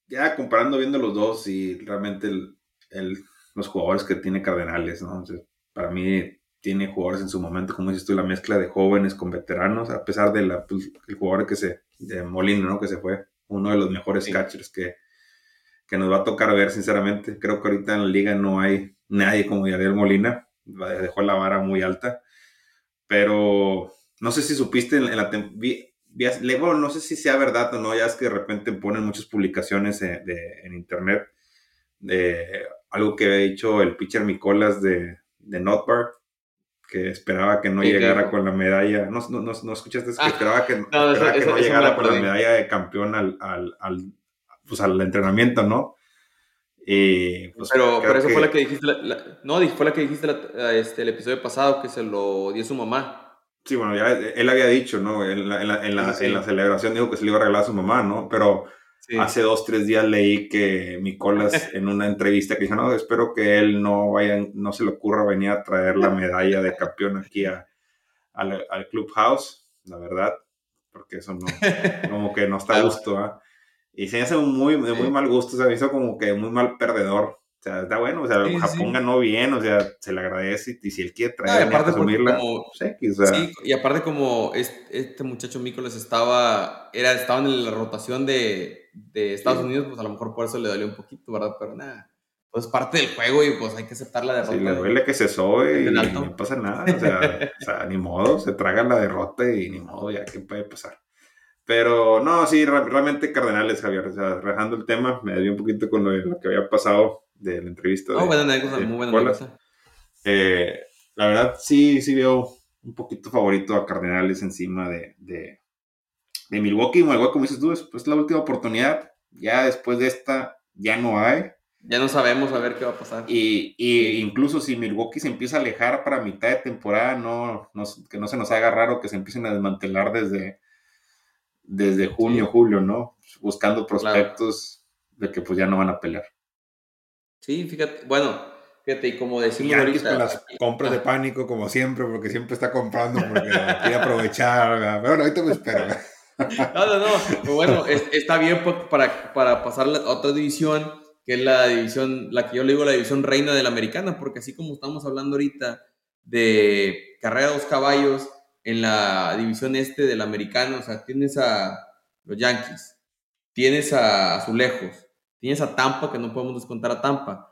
ya comparando viendo los dos y realmente el, los jugadores que tiene Cardenales, ¿no? para mí tiene jugadores en su momento, como dices tú, la mezcla de jóvenes con veteranos, a pesar de la, pues, el jugador que se, de Molino, ¿no? Que se fue, uno de los mejores catchers que, que nos va a tocar ver, sinceramente. Creo que ahorita en la liga no hay nadie como Yadier Molina, dejó la vara muy alta, pero no sé si supiste en, la bueno, no sé si sea verdad o no, ya es que de repente ponen muchas publicaciones en, en internet de algo que había dicho el pitcher Nicolas de, de Notbar, que esperaba que no llegara con la medalla. No, no, no, escuchaste, que ah, esperaba que no, llegara con la medalla de campeón al, al, al, pues, al entrenamiento, ¿no? Pues, pero, pero eso fue la que dijiste, no, fue la que dijiste este, el episodio pasado que se lo dio su mamá. Sí, bueno, ya él había dicho, ¿no? En la, en la, en la, en la celebración dijo que se le iba a regalar a su mamá, ¿no? Pero hace dos, tres días leí que Nicolás (laughs) en una entrevista que dijo, no, espero que él no vaya, no se le ocurra venir a traer la medalla de campeón aquí a, al, al Clubhouse, la verdad, porque eso no, como que no está a gusto, ¿ah? Y se hace muy, de muy mal gusto, se me hizo como que muy mal perdedor. O sea, está bueno, o sea, Japón ganó bien, o sea, se le agradece y, si él quiere traer a asumirla, pues, sí, y aparte como este, este muchacho Mícolas estaba, era, estaba en la rotación de, de Estados Unidos, pues a lo mejor por eso le dolió un poquito, ¿verdad? Pero nada, pues parte del juego y pues hay que aceptar la derrota. Sí, le duele que se sobe y no pasa nada, o sea, o sea, ni modo, se traga la derrota y ni modo, ya, ¿qué puede pasar? Pero no, sí, realmente Cardenales, Javier. O sea, rajando el tema, me desvié un poquito con lo, que había pasado de la entrevista. Oh, buena anécdota, muy buena anécdota. Eh, la verdad, sí, sí veo un poquito favorito a Cardenales encima de, de, de Milwaukee. Milwaukee, como dices tú, es pues, la última oportunidad. Ya después de esta, ya no hay. Ya no sabemos a ver qué va a pasar. Y, y incluso si Milwaukee se empieza a alejar para mitad de temporada, no, no, que no se nos haga raro que se empiecen a desmantelar desde desde junio, julio, ¿no? Buscando prospectos de que pues ya no van a pelear. Sí, fíjate, bueno, fíjate, y como decimos y ahorita... Con las compras de pánico, como siempre, porque siempre está comprando porque quiere aprovechar, pero bueno, ahorita me espero. (laughs) No, no, no, pues bueno, está bien para, para pasar a otra división, que es la división, la que yo le digo la división reina de la americana, porque así como estamos hablando ahorita de carrera de dos caballos, en la división este del americano, o sea, tienes a los Yankees, tienes a Azulejos, tienes a Tampa, que no podemos descontar a Tampa,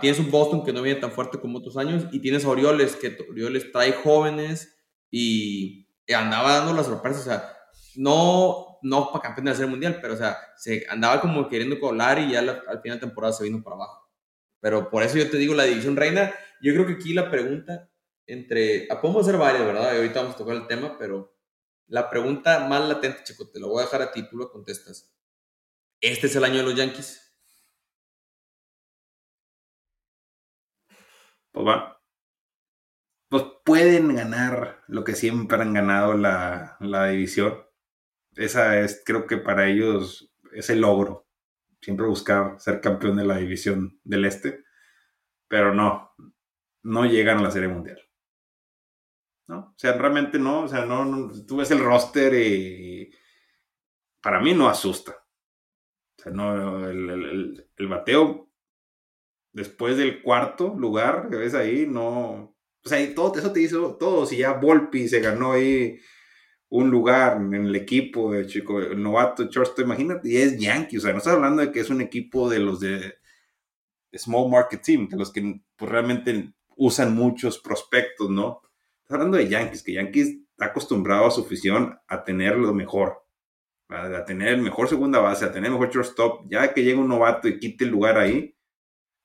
tienes un Boston que no viene tan fuerte como otros años, y tienes a Orioles, que Orioles trae jóvenes y, andaba dando la sorpresa, o sea, no, no para campeón de la Serie Mundial, pero o sea, se andaba como queriendo colar y ya al final de temporada se vino para abajo. Pero por eso yo te digo, la división reina, yo creo que aquí la pregunta entre, ah, podemos hacer varias, ¿verdad? Y ahorita vamos a tocar el tema, pero la pregunta más latente, chico, te lo voy a dejar a ti, tú lo contestas. ¿Este es el año de los Yankees? Pues va. Pues pueden ganar lo que siempre han ganado la, la división. Esa es, creo que para ellos, es el logro. Siempre buscar ser campeón de la división del este. Pero no, no llegan a la Serie Mundial. ¿no? O sea, realmente no, o sea, no, tú ves el roster y para mí no asusta. No, el, el, bateo después del cuarto lugar que ves ahí, no, o sea, todo eso te hizo todo, si ya Volpi se ganó ahí un lugar en el equipo de chico, novato shortstop, imagínate, y es Yankee, o sea, no estás hablando de que es un equipo de los de small market team, de los que pues, realmente usan muchos prospectos, ¿no? hablando de Yankees, que Yankees está acostumbrado a su afición a tener lo mejor, a, tener el mejor segunda base, a tener el mejor shortstop. Ya que llega un novato y quite el lugar ahí,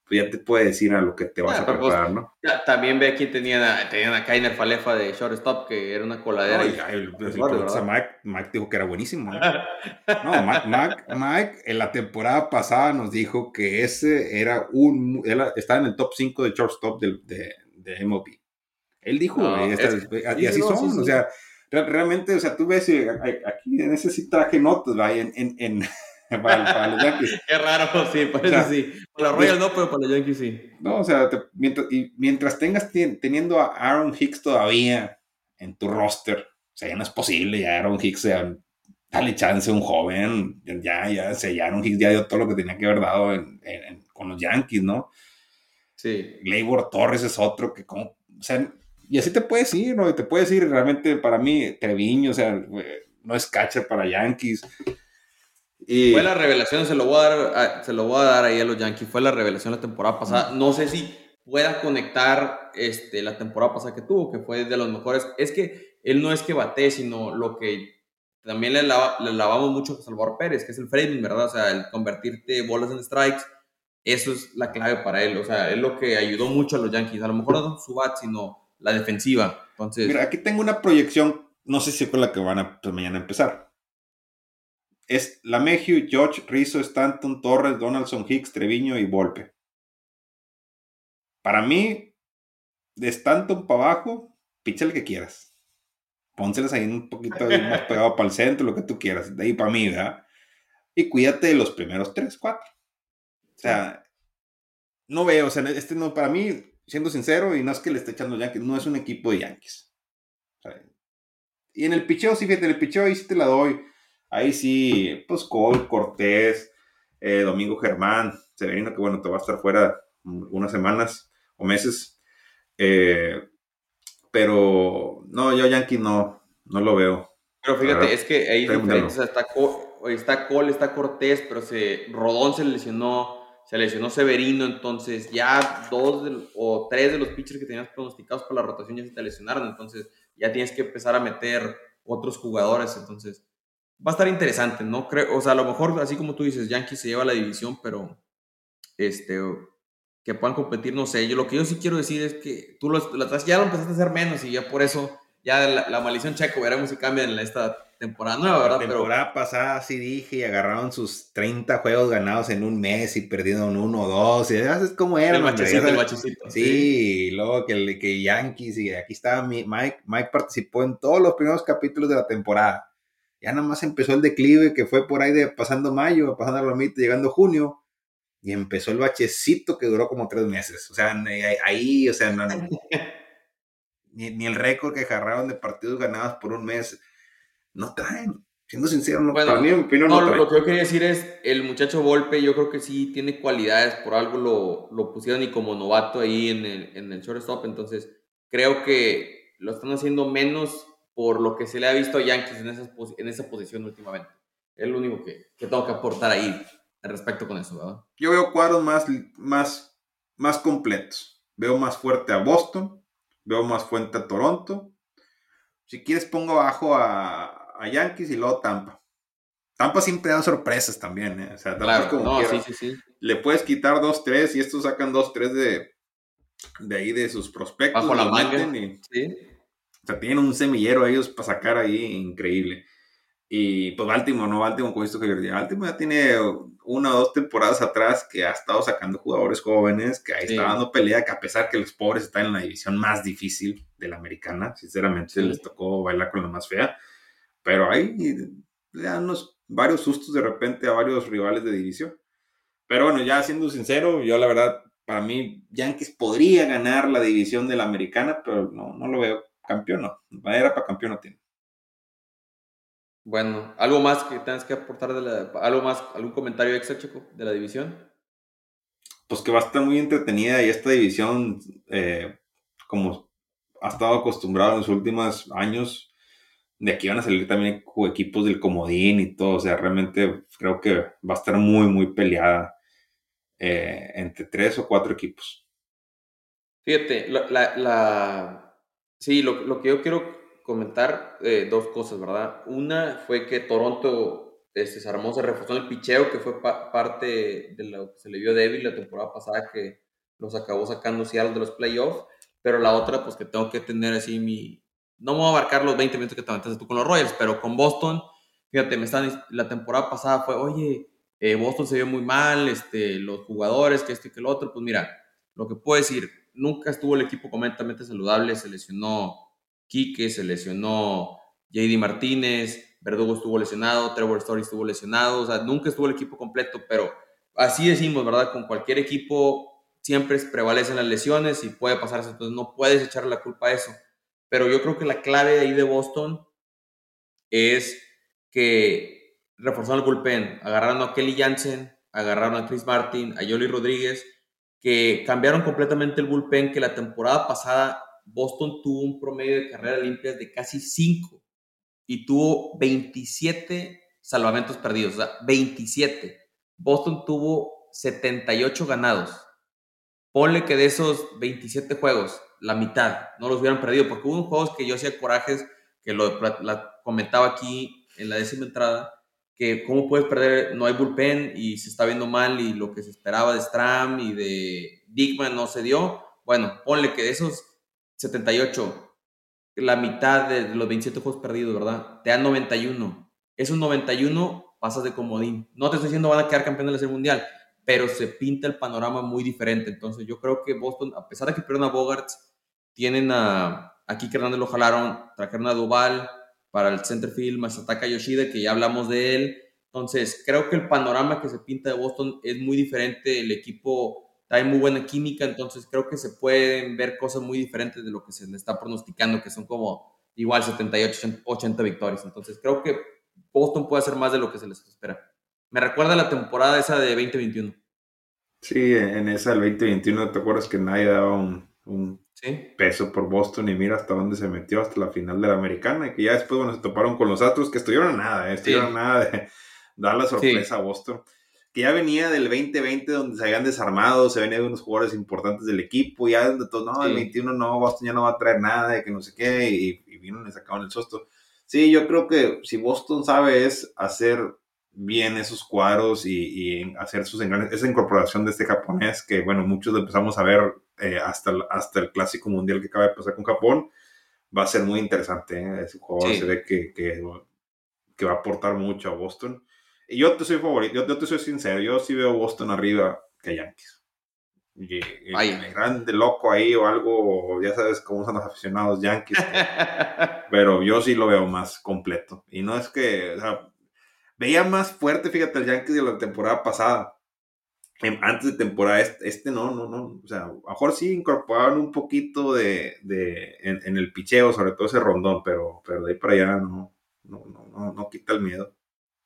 pues ya te puede decir a lo que te vas a pues, preparar, ¿no? también ve aquí tenían a, tenían a Kainer Falefa de shortstop, que era una coladera. Mike, dijo que era buenísimo. (laughs) ¿no? Mike, en la temporada pasada nos dijo que ese era un. estaba en el top 5 de shortstop de, de, de MLB. Él dijo, y así son, o sea, realmente, o sea, tú ves eh, aquí en ese sí traje notas, ¿va? En, en, en (laughs) para, los Yankees. (laughs) Qué raro, sí, parece sí. Para los Royals no, pero para los Yankees sí. No, o sea, mientras, y mientras tengas teniendo a Aaron Hicks todavía en tu roster, o sea, ya no es posible, ya Aaron Hicks sea dale chance a un joven, ya, ya sellaron, ya dio todo lo que tenía que haber dado con los Yankees, ¿no? Sí. Gleyber Torres es otro que como, o sea, y así te puedes ir, ¿no? Te puedes ir realmente para mí, Treviño, o sea, no es catcher para Yankees. Y... Fue la revelación, se lo, voy a dar, se lo voy a dar ahí a los Yankees, fue la revelación la temporada pasada. No sé si pueda conectar este, la temporada pasada que tuvo, que fue de los mejores. Es que él no es que bate, sino lo que también le, lavamos mucho a Salvador Pérez, que es el framing, ¿verdad? O sea, el convertirte bolas en strikes, eso es la clave para él. O sea, es lo que ayudó mucho a los Yankees. A lo mejor no su bat, sino la defensiva. Entonces... Mira, aquí tengo una proyección, no sé si con la que van a pues, mañana empezar. Es la Lamehue, George, Rizzo, Stanton, Torres, Donaldson, Hicks, Treviño y Volpe. Para mí, de Stanton para abajo, picha el que quieras pónselas ahí un poquito más pegado para el centro, lo que tú quieras, de ahí para mí, ¿verdad? Y cuídate de los primeros tres, cuatro. O sea, no veo, o sea, este no, para mí, siendo sincero, y no es que le esté echando Yankees, no es un equipo de Yankees. y en el picheo, sí, fíjate, en el picheo ahí sí te la doy. Ahí sí, pues Cole, Cortés, eh, Domingo Germán, Severino, que bueno, te va a estar fuera unas semanas o meses. Eh, pero no, yo Yankee no, no lo veo. Pero fíjate, es que ahí está Cole, está Cortés, pero se, Rodón se lesionó, se lesionó Severino, entonces ya dos o tres de los pitchers que tenías pronosticados para la rotación ya se te lesionaron, entonces ya tienes que empezar a meter otros jugadores, entonces va a estar interesante, ¿no? Creo, o sea, a lo mejor, así como tú dices, Yankee se lleva la división, pero este, que puedan competir, no sé. Yo lo que yo sí quiero decir es que tú lo, ya lo empezaste a hacer menos y ya por eso ya la, maldición checo veremos si cambia en esta temporada nueva, ¿verdad? La temporada pasada sí dije y agarraron sus 30 juegos ganados en un mes y perdieron uno o dos. Y es como era. El bachecito, el bachecito. Sí, luego que, que Yankees y aquí estaba Mike. Mike participó en todos los primeros capítulos de la temporada. Ya nada más empezó el declive que fue por ahí de pasando mayo, pasando la mitad, llegando junio y empezó el bachecito que duró como tres meses. O sea, ahí, o sea, (laughs) ni, el récord que agarraron de partidos ganados por un mes, no traen. Siendo sincero, no, para mí, opinión, no, Lo que yo quería decir es, el muchacho Volpe, yo creo que sí tiene cualidades, por algo lo, lo pusieron y como novato ahí en el, en el shortstop, entonces creo que lo están haciendo menos por lo que se le ha visto a Yankees en, esas, en esa posición últimamente. Es lo único que, que tengo que aportar ahí respecto con eso, ¿verdad? Yo veo cuadros más, más, más completos. Veo más fuerte a Boston, veo más fuerte a Toronto. Si quieres pongo abajo a, a Yankees y luego Tampa. Tampa siempre da sorpresas también, ¿eh? O sea, claro, como no, sí, sí, sí. Le puedes quitar dos, tres y estos sacan dos, tres de, de ahí de sus prospectos. Bajo la manga. sí. O sea, tienen un semillero ellos para sacar ahí increíble. Y pues Baltimore, no Baltimore con esto que Baltimore ya tiene una o dos temporadas atrás que ha estado sacando jugadores jóvenes, que ahí está dando pelea, que a pesar que los pobres están en la división más difícil de la americana, sinceramente les tocó bailar con la más fea, pero ahí le dan unos, varios sustos de repente a varios rivales de división. Pero bueno, ya siendo sincero, yo la verdad, para mí Yankees podría ganar la división de la americana, pero no, no lo veo campeón, no. Madera para campeón no tiene. Bueno, ¿algo más que tengas que aportar de la, algo más, algún comentario extra, Checo, de la división? Pues que va a estar muy entretenida y esta división, eh, como ha estado acostumbrado en los últimos años, de aquí van a salir también equipos del comodín y todo, o sea, realmente creo que va a estar muy, muy peleada eh, entre tres o cuatro equipos. Fíjate, la, la, sí, lo, lo que yo quiero comentar eh, dos cosas, ¿verdad? Una fue que Toronto este, se armó, se reforzó en el picheo, que fue parte de lo que se le vio débil la temporada pasada, que los acabó sacando Seattle de los playoffs. Pero la otra, pues que tengo que tener así mi. No me voy a abarcar los 20 minutos que te aventaste tú con los Royals, pero con Boston, fíjate, me están, la temporada pasada fue, oye, eh, Boston se vio muy mal, este, los jugadores, que este y que el otro. Pues mira, lo que puedo decir, nunca estuvo el equipo completamente saludable, se lesionó Quique, se lesionó JD Martínez, Verdugo estuvo lesionado, Trevor Story estuvo lesionado, o sea, nunca estuvo el equipo completo, pero así decimos, ¿verdad? Con cualquier equipo siempre prevalecen las lesiones y puede pasarse, entonces no puedes echarle la culpa a eso. Pero yo creo que la clave ahí de Boston es que reforzaron el bullpen, agarraron a Kelly Jansen, agarraron a Chris Martin, a Yoli Rodríguez, que cambiaron completamente el bullpen, que la temporada pasada Boston tuvo un promedio de carrera limpias de casi 5 y tuvo 27 salvamentos perdidos, o sea, 27. Boston tuvo 78 ganados. Ponle que de esos 27 juegos, la mitad no los hubieran perdido, porque hubo juegos que yo hacía corajes, que lo comentaba aquí en la décima entrada, que cómo puedes perder, no hay bullpen y se está viendo mal y lo que se esperaba de Stram y de Dickman no se dio. Bueno, ponle que de esos 78, la mitad de los 27 juegos perdidos, ¿verdad? Te dan 91. Esos 91 pasas de comodín. No te estoy diciendo van a quedar campeón de la Serie Mundial, pero se pinta el panorama muy diferente. Entonces yo creo que Boston, a pesar de que pierden a Bogarts, tienen a, aquí que Hernández lo jalaron, trajeron a Duval para el centerfield, Masataka Yoshida, que ya hablamos de él. Entonces creo que el panorama que se pinta de Boston es muy diferente. El equipo hay muy buena química, entonces creo que se pueden ver cosas muy diferentes de lo que se le está pronosticando, que son como igual 78, 80 victorias. Entonces creo que Boston puede hacer más de lo que se les espera. Me recuerda la temporada esa de 2021. Sí, en esa del 2021, ¿te acuerdas que nadie daba un, peso por Boston y mira hasta dónde se metió, hasta la final de la americana, y que ya después, bueno, se toparon con los Astros, que estuvieron nada, eh, estuvieron nada de (laughs) dar la sorpresa a Boston que ya venía del 2020 donde se habían desarmado, se venía de unos jugadores importantes del equipo, ya de todo, no, el 21 no, Boston ya no va a traer nada, de que no sé qué, y, y vino y sacaban el susto. Sí, yo creo que si Boston sabe es hacer bien esos cuadros y, hacer sus esa incorporación de este japonés que, bueno, muchos empezamos a ver eh, hasta, el, hasta el clásico mundial que acaba de pasar con Japón, va a ser muy interesante. ¿eh? Ese jugador se ve que, que, que va a aportar mucho a Boston. Y yo te soy favorito, yo, te soy sincero, yo sí veo Boston arriba que Yankees. Y, grande loco ahí o algo, ya sabes cómo son los aficionados Yankees. (laughs) pero yo sí lo veo más completo. Y no es que, o sea, veía más fuerte, fíjate, el Yankees de la temporada pasada. Antes de temporada, este, este, no, no, no. O sea, a lo mejor sí incorporaban un poquito de, de en, el picheo, sobre todo ese rondón, pero, pero de ahí para allá no, no, no, no, no quita el miedo.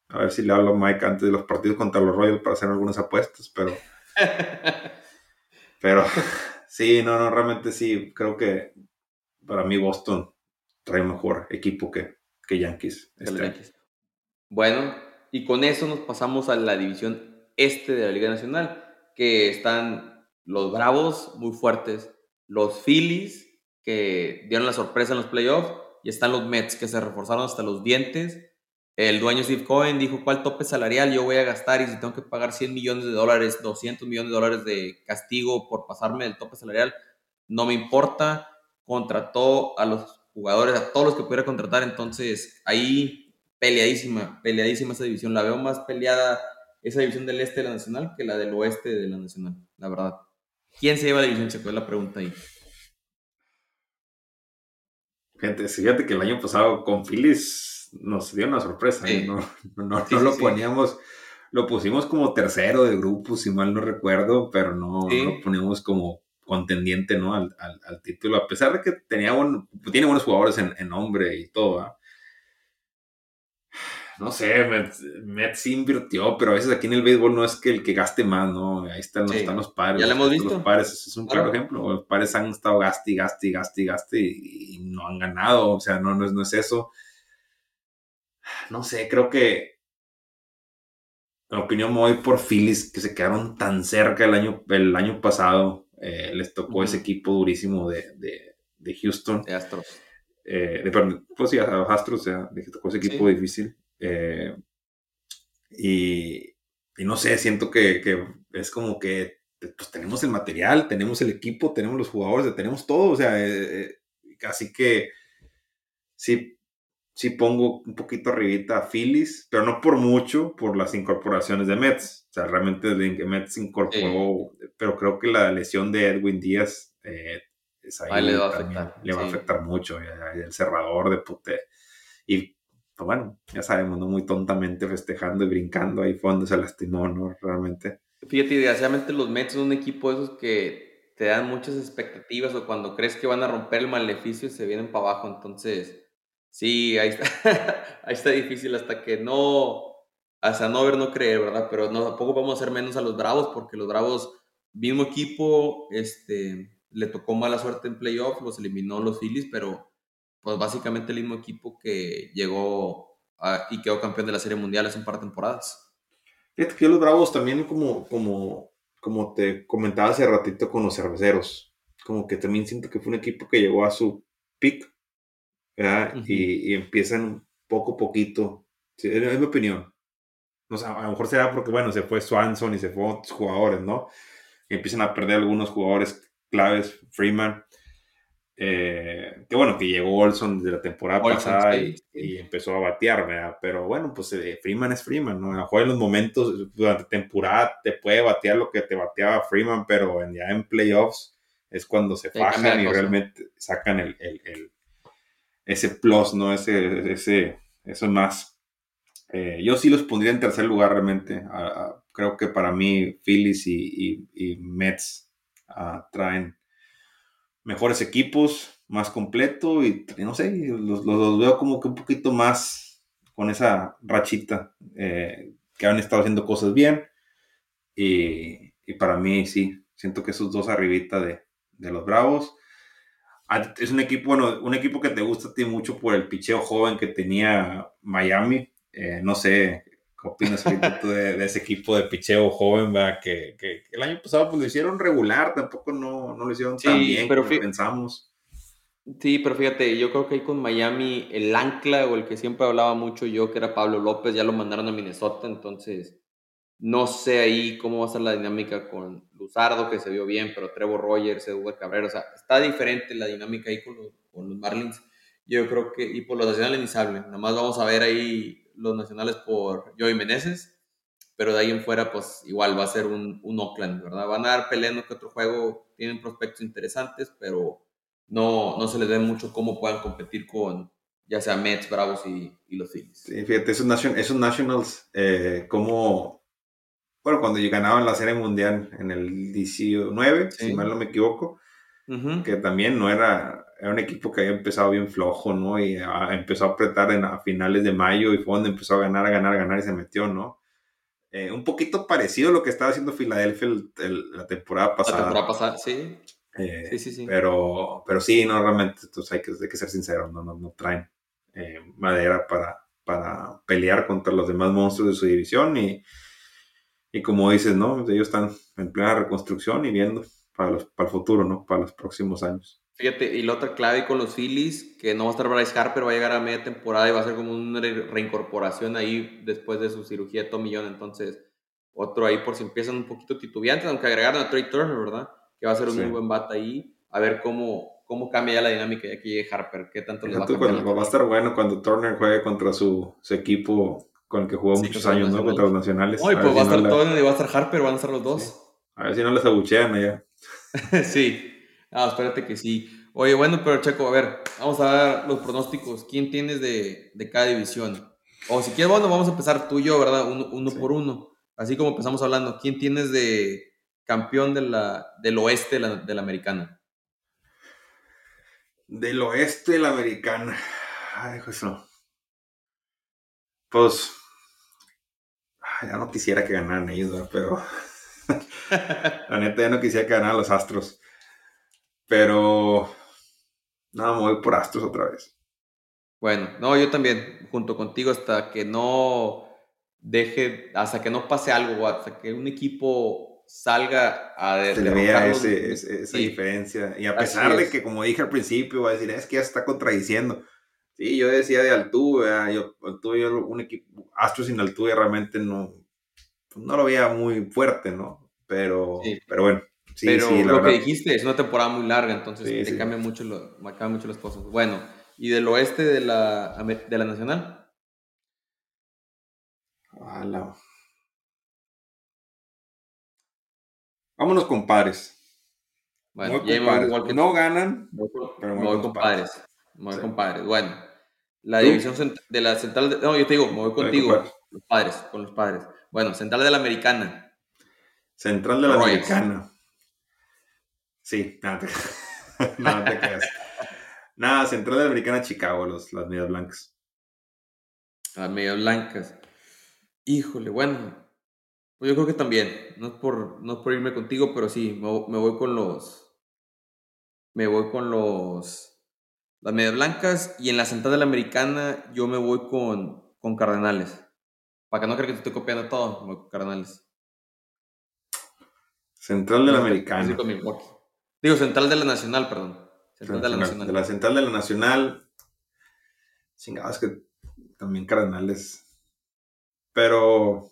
A ver si le hablo a Mike antes de los partidos contra los Royals para hacer algunas apuestas, pero. (laughs) pero sí, no, no, realmente sí. Creo que para mí Boston trae mejor equipo que, que Yankees. Este bueno, y con eso nos pasamos a la división este de la Liga Nacional, que están los Bravos muy fuertes, los Phillies que dieron la sorpresa en los playoffs y están los Mets que se reforzaron hasta los dientes el dueño Steve Cohen dijo, ¿cuál tope salarial yo voy a gastar? Y si tengo que pagar 100 millones de dólares, 200 millones de dólares de castigo por pasarme del tope salarial, no me importa. Contrató a los jugadores, a todos los que pudiera contratar. Entonces, ahí peleadísima, peleadísima esa división. La veo más peleada esa división del este de la Nacional que la del oeste de la Nacional, la verdad. ¿Quién se lleva la división, Checo? Es la pregunta ahí. Gente, fíjate que el año pasado con Phillies nos dio una sorpresa. No, no, lo poníamos, lo pusimos como tercero de grupo, si mal no recuerdo, pero no lo poníamos como contendiente ¿no? Al, al, título, a pesar de que tenía tiene buenos jugadores en, en nombre y todo no sé, Mets, invirtió, pero a veces aquí en el béisbol no es que el que gaste más, ¿no? Ahí están, están los pares. Ya lo hemos visto. Los pares es un claro, ejemplo. Los pares han estado gaste, gaste, gaste, gaste y, y no han ganado. O sea, no, no, es, no es eso. No sé, creo que. En opinión, me voy por Phillies, que se quedaron tan cerca el año, el año pasado. Eh, les tocó ese equipo durísimo de, de, de Houston. De Astros. Eh, de, pues sí, a Astros, o sea, les tocó ese equipo difícil. Eh, y, y, no sé, siento que, que, es como que pues tenemos el material, tenemos el equipo, tenemos los jugadores, tenemos todo, o sea, eh, eh, así que sí, sí pongo un poquito arribita a Phillies, pero no por mucho, por las incorporaciones de Mets. O sea, realmente Mets incorporó, pero creo que la lesión de Edwin Díaz ahí, le va a afectar. Le va a afectar mucho, el cerrador de pute. Y pues bueno, ya sabemos, ¿no? Muy tontamente festejando y brincando, ahí fue se lastimó, ¿no? Realmente. Fíjate, desgraciadamente los Mets son un equipo de esos que te dan muchas expectativas o cuando crees que van a romper el maleficio se vienen para abajo, entonces Sí, ahí está, (laughs) ahí está difícil hasta que no, hasta no ver, no creer, ¿verdad? Pero no, tampoco vamos a hacer menos a los Bravos porque los Bravos, mismo equipo, este, le tocó mala suerte en playoff, los eliminó los Phillies, pero pues básicamente el mismo equipo que llegó y quedó campeón de la Serie Mundial hace un par de temporadas. Fíjate que los Bravos también como, como, como te comentaba hace ratito con los cerveceros, como que también siento que fue un equipo que llegó a su pick, ¿verdad? y, empiezan poco a poquito, es mi opinión. O sea, a lo mejor será porque, bueno, se fue Swanson y se fue otros jugadores, ¿no? Y empiezan a perder algunos jugadores claves, Freeman. Eh, que bueno, que llegó Olson de la temporada pasada y, empezó a batear, ¿verdad? Pero bueno, pues eh, Freeman es Freeman, ¿no? A lo mejor en los momentos durante temporada te puede batear lo que te bateaba Freeman, pero ya en playoffs es cuando se fajan y realmente sacan el, el, ese plus, ¿no? Ese, ese, eso más. Eh, yo sí los pondría en tercer lugar realmente. creo que para mí Phillies y, y, Mets ah, traen mejores equipos, más completo y, no sé, los, los, veo como que un poquito más con esa rachita eh, que han estado haciendo cosas bien y, para mí sí, siento que esos dos arribita de, de los Bravos. Ah, es un equipo, bueno, un equipo que te gusta a ti mucho por el picheo joven que tenía Miami. Eh, no sé, ¿qué opinas tú de, ese equipo de picheo joven, Que, que, el año pasado pues lo hicieron regular, tampoco no, no lo hicieron tan bien pero como pensamos. Sí, pero fíjate, yo creo que ahí con Miami el ancla o el que siempre hablaba mucho yo, que era Pablo López, ya lo mandaron a Minnesota, entonces no sé ahí cómo va a ser la dinámica con Luzardo, que se vio bien, pero Trevor Rogers, Eduardo Cabrera, o sea, está diferente la dinámica ahí con los, con los Marlins. Yo creo que, y por los nacionales ni saben, nada más vamos a ver ahí los nacionales por Joey Meneses, pero de ahí en fuera, pues igual va a ser un, un Oakland, ¿verdad? Van a dar peleando que otro juego, tienen prospectos interesantes, pero no, no se les ve mucho cómo puedan competir con ya sea Mets, Bravos y, y los Phillies. Sí, fíjate, esos, nation, Nationals, eh, como bueno, cuando ganaban la Serie Mundial en el 19, si mal no me equivoco, que también no era, era un equipo que había empezado bien flojo, ¿no? Y empezó a apretar en, a finales de mayo y fue donde empezó a ganar, a ganar, a ganar y se metió, ¿no? Eh, un poquito parecido a lo que estaba haciendo Filadelfia la temporada pasada. La temporada pasada, sí. Eh, sí, sí, sí. Pero, pero sí, no, realmente, entonces hay que, hay que ser sinceros, no, no, no traen eh, madera para, para pelear contra los demás monstruos de su división y y como dices, ¿no? Ellos están en plena reconstrucción y viendo para, los, para el futuro, ¿no? Para los próximos años. Fíjate, y la otra clave con los Phillies, que no va a estar Bryce Harper, va a llegar a media temporada y va a ser como una reincorporación ahí después de su cirugía de Tommy John. Entonces, otro ahí por si empiezan un poquito titubeantes, aunque agregaron a Trey Turner, ¿verdad? Que va a ser un muy buen bat ahí. A ver cómo, cómo cambia ya la dinámica de aquí Harper, qué tanto les va a cambiar. va a estar bueno cuando Turner juegue contra su, su equipo con el que jugó muchos años, ¿no? Contra los nacionales. Uy, pues va a estar todo y va a estar Harper, van a estar los dos. A ver si no les abuchean allá. (laughs) sí. Ah, espérate que sí. Oye, bueno, pero Checo, a ver, vamos a dar los pronósticos. ¿Quién tienes de, de cada división? O si quieres, bueno, vamos a empezar tú y yo, ¿verdad? Uno, por uno. Así como empezamos hablando. ¿Quién tienes de campeón de la, del oeste de la, de la americana? Del oeste de la americana. Ay, eso. Pues ya no quisiera que ganaran ellos, pero (laughs) la neta ya no quisiera que ganaran los Astros. Pero no, me voy por Astros otra vez. Bueno, no, yo también, junto contigo, hasta que no deje, hasta que no pase algo, hasta que un equipo salga a Se le vea esa diferencia. Y a pesar de que, como dije al principio, va a decir, es que ya se está contradiciendo. Sí, yo decía de Altuve, yo, un equipo, Astros sin Altuve realmente no, no lo veía muy fuerte, ¿no? Pero, pero bueno. Sí, pero lo que dijiste es una temporada muy larga, entonces te cambia mucho, lo, cambian mucho las cosas. Bueno, ¿y del oeste de la, de la Nacional? Vámonos compadres. Bueno, no ganan, pero muy compadres. Muy compadres. Bueno, la división de la central. De, no, yo te digo, me voy contigo. Los padres, con los padres. Bueno, central de la americana. Central de la americana. Sí, nada te, (laughs) nada te Nada, Central de la Americana Chicago, los, las medias blancas. Las medias blancas. Híjole, bueno. Pues yo creo que también. No es por, no por irme contigo, pero sí, me, me voy con los. Me voy con los. Las medias blancas. Y en la Central de la Americana, yo me voy con, con Cardenales. Para que no crean que te estoy copiando todo, me voy con Cardenales. Central de la Americana. Digo, Central de la Nacional, perdón. Central de la Nacional. De la Central de la Nacional. Chingados que también Cardenales. Pero.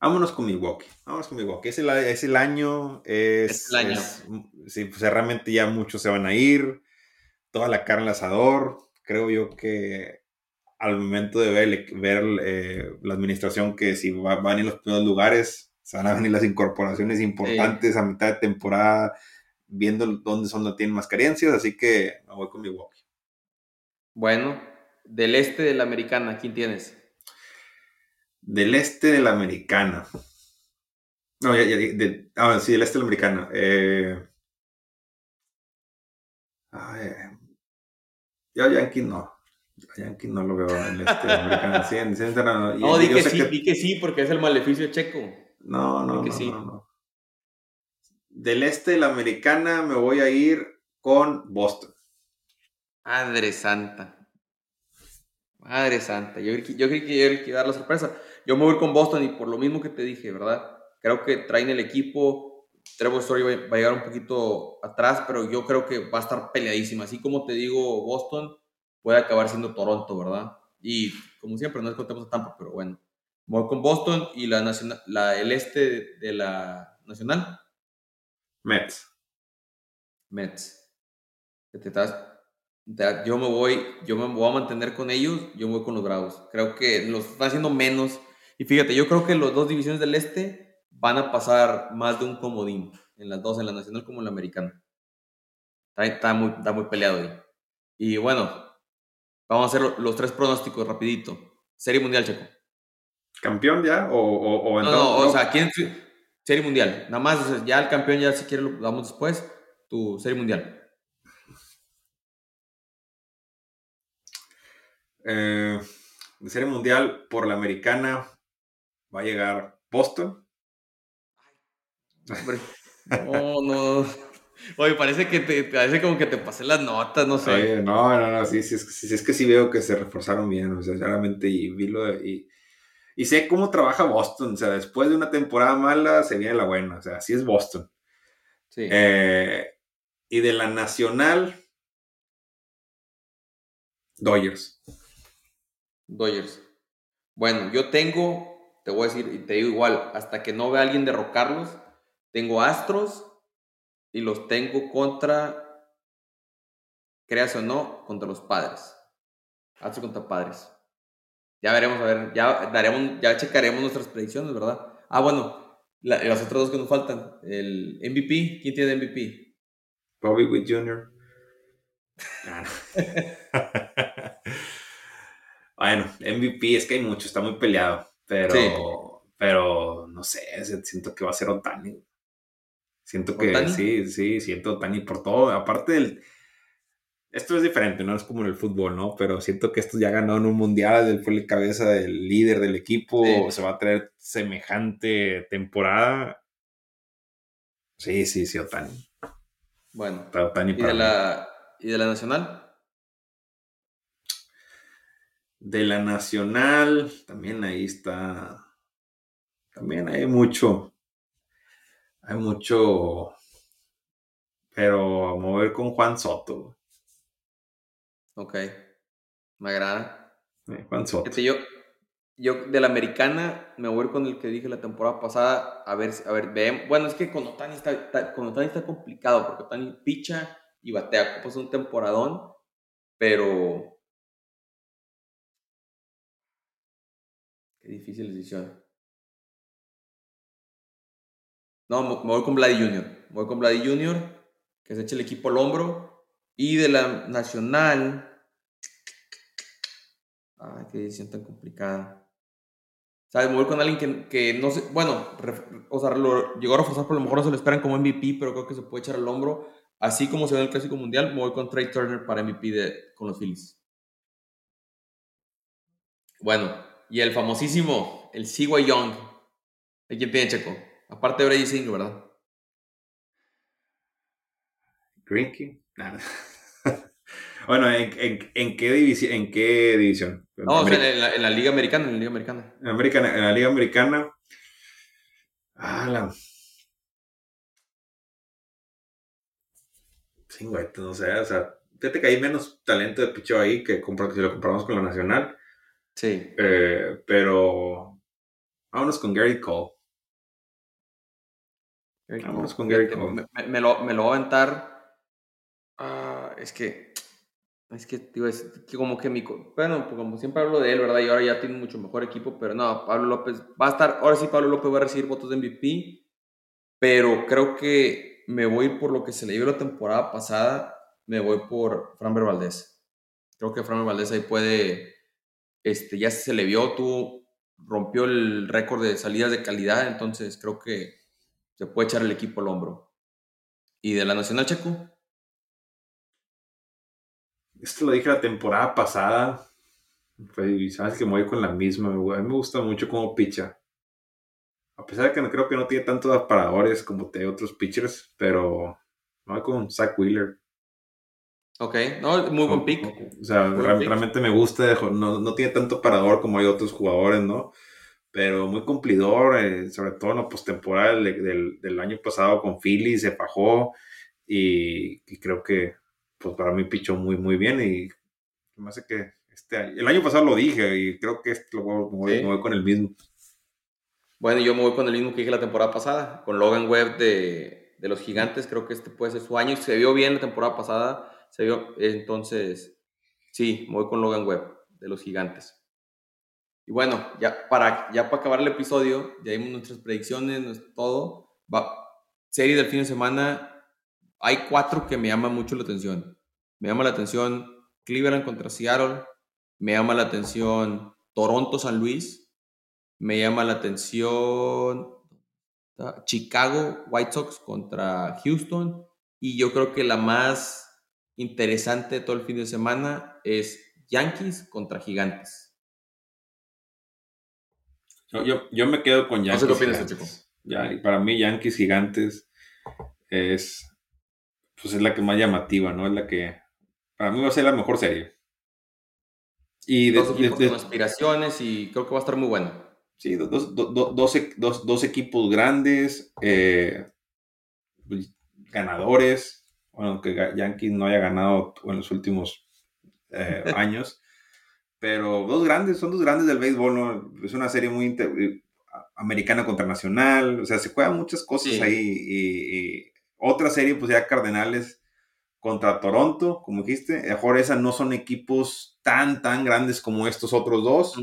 Vámonos con Milwaukee. Vámonos con Milwaukee. Es el, es el año. Es, el año. sí, pues realmente ya muchos se van a ir. Toda la carne al asador. Creo yo que al momento de ver, ver eh, la administración que si van a ir los primeros lugares, se van a venir las incorporaciones importantes a mitad de temporada, viendo dónde son donde tienen más carencias, así que me voy con Milwaukee. Bueno, del este de la americana, ¿quién tienes? Del este de la americana. No, ya, ya, de, ah, sí, del este de la americana. Eh, ay, ya Yankee no. Yankee no lo veo en el este de la americana. Sí, en, en, no, no di que sí, di que sí, porque es el maleficio checo. No, no, no, sí. no, no. Del este de la americana me voy a ir con Boston. Madre santa. Madre santa, yo, yo creí que iba a dar la sorpresa. Yo me voy con Boston y por lo mismo que te dije, ¿verdad? Creo que traen el equipo. Trevor Story va a llegar un poquito atrás, pero yo creo que va a estar peleadísima. Así como te digo, Boston puede acabar siendo Toronto, ¿verdad? Y como siempre, no es contemos a Tampa, pero bueno. Voy con Boston y la, nacional, la el este de la nacional. Mets. Mets. Te estás yo me voy, yo me voy a mantener con ellos, yo me voy con los Bravos. Creo que los están haciendo menos. Y fíjate, yo creo que las dos divisiones del este van a pasar más de un comodín. En las dos, en la nacional como en la americana. Está, muy, está muy peleado ahí. Y bueno, vamos a hacer los tres pronósticos rapidito. Serie Mundial, Checo. ¿Campeón ya? ¿O, o, no, no, o sea, ¿quién? Serie Mundial. Nada más, ya el campeón ya si quiere lo damos después. Tu Serie Mundial. eh, de serie mundial por la americana va a llegar Boston. no, no. Oye, parece que te, parece como que te pasé las notas, no sé. no, no, no, sí, sí, sí, es que sí veo que se reforzaron bien, o sea, sinceramente, y vi lo y, y sé cómo trabaja Boston, o sea, después de una temporada mala se viene la buena, o sea, así es Boston. Sí. Eh, y de la nacional, Dodgers. Dodgers. Bueno, yo tengo, te voy a decir, y te digo igual, hasta que no vea a alguien derrocarlos, tengo Astros y los tengo contra, creas o no, contra los padres. Astros contra padres. Ya veremos, a ver, ya daremos, ya checaremos nuestras predicciones, ¿verdad? Ah, bueno, las otras dos que nos faltan. El MVP, ¿quién tiene MVP? Bobby Witt Jr. (laughs) (laughs) Bueno, MVP es que hay mucho, está muy peleado, pero, pero no sé, siento que va a ser Otani. Siento que sí, sí, siento Otani por todo. Aparte del. Esto es diferente, no es como en el fútbol, ¿no? Pero siento que esto ya ganó en un mundial, fue el cabeza del líder del equipo, se va a traer semejante temporada. Sí, sí, sí, Otani. Bueno. Otani ¿Y, de la, ¿Y de la nacional? De la Nacional, también ahí está. También hay mucho. Hay mucho. Pero a mover con Juan Soto. Ok. Me agrada. Eh, Soto. yo, yo de la americana me voy con el que dije la temporada pasada. A ver, a ver, Bueno, es que con Otani está, está complicado porque Otani picha y batea. Pues un temporadón. Pero difícil decisión. No, me voy con Vladi Junior. Me voy con Vladi Junior, que se eche el equipo al hombro. Y de la nacional. Ay, qué decisión tan complicada. ¿Sabes? Voy con alguien que, que no sé. Bueno, o sea, lo llegó a reforzar, por lo mejor no se lo esperan como MVP, pero creo que se puede echar al hombro. así como se ve en el Clásico Mundial, voy con Trey Turner para MVP de, con los Phillies. Bueno, y el famosísimo, el Siwa Young. ¿De quién tiene Checo? Aparte de Brady Singer, ¿verdad? Greenkey. Nada. (laughs) bueno, ¿en, en, qué división? ¿En qué división? No, en, la, Liga Americana, en la Liga Americana. En, Americana, en la Liga Americana. Ah, la... Sí, güey, no sé, o sea, fíjate que hay menos talento de picho ahí que, si lo compramos con la Nacional. Sí. Eh, pero vámonos con Gary Cole. vámonos con Gary Cole. Me, lo, me, lo, voy a aventar. Ah, es que. Es que, digo, es que como que mi. Bueno, pues como siempre hablo de él, ¿verdad? Y ahora ya tiene mucho mejor equipo, pero no, Pablo López va a estar. Ahora sí, Pablo López va a recibir votos de MVP, pero creo que me voy por lo que se le dio la temporada pasada. Me voy por Framber Valdés. Creo que Framber Valdés ahí puede este, ya se le vio, tú rompió el récord de salidas de calidad, entonces creo que se puede echar el equipo al hombro. ¿Y de la Nacional Checo? Esto lo dije la temporada pasada. Y sabes que me voy con la misma. A mí me gusta mucho como picha. A pesar de que no creo que no tiene tantos paradores como te otros pitchers, pero me voy con Zach Wheeler. Ok, no, muy buen pick. O sea, realmente me gusta, no, no, tiene tanto parador como hay otros jugadores, ¿no? Pero muy cumplidor, eh, sobre todo en la postemporada del, del, año pasado con Philly, se fajó y, creo que pues para mí pichó muy, muy bien y me hace que este año, el año pasado lo dije y creo que este lo voy, voy con el mismo. Bueno, yo me voy con el mismo que dije la temporada pasada, con Logan Webb de, de los Gigantes, creo que este puede ser su año y se vio bien la temporada pasada se vio, entonces, sí, voy con Logan Webb, de los gigantes. Y bueno, ya para, ya para acabar el episodio, ya dimos nuestras predicciones, todo. Va, serie del fin de semana, hay cuatro que me llaman mucho la atención. Me llama la atención Cleveland contra Seattle, me llama la atención Toronto San Luis, me llama la atención Chicago White Sox contra Houston y yo creo que la más interesante de todo el fin de semana es Yankees contra Gigantes. Yo, yo, me quedo con Yankees. No sé qué opinas, chico. Ya, y para mí, Yankees Gigantes es, pues es la que más llamativa, ¿no? Es la que, para mí va a ser la mejor serie. Y de, dos equipos con aspiraciones y creo que va a estar muy bueno. Sí, dos, dos, dos equipos grandes, eh, pues, ganadores, bueno, que Yankees no haya ganado en los últimos eh, (laughs) años, pero dos grandes, son dos grandes del béisbol, ¿no? Es una serie muy eh, americana contra nacional, o sea, se juegan muchas cosas ahí. Y, otra serie, pues ya Cardenales contra Toronto, como dijiste, mejor esas no son equipos tan, tan grandes como estos otros dos.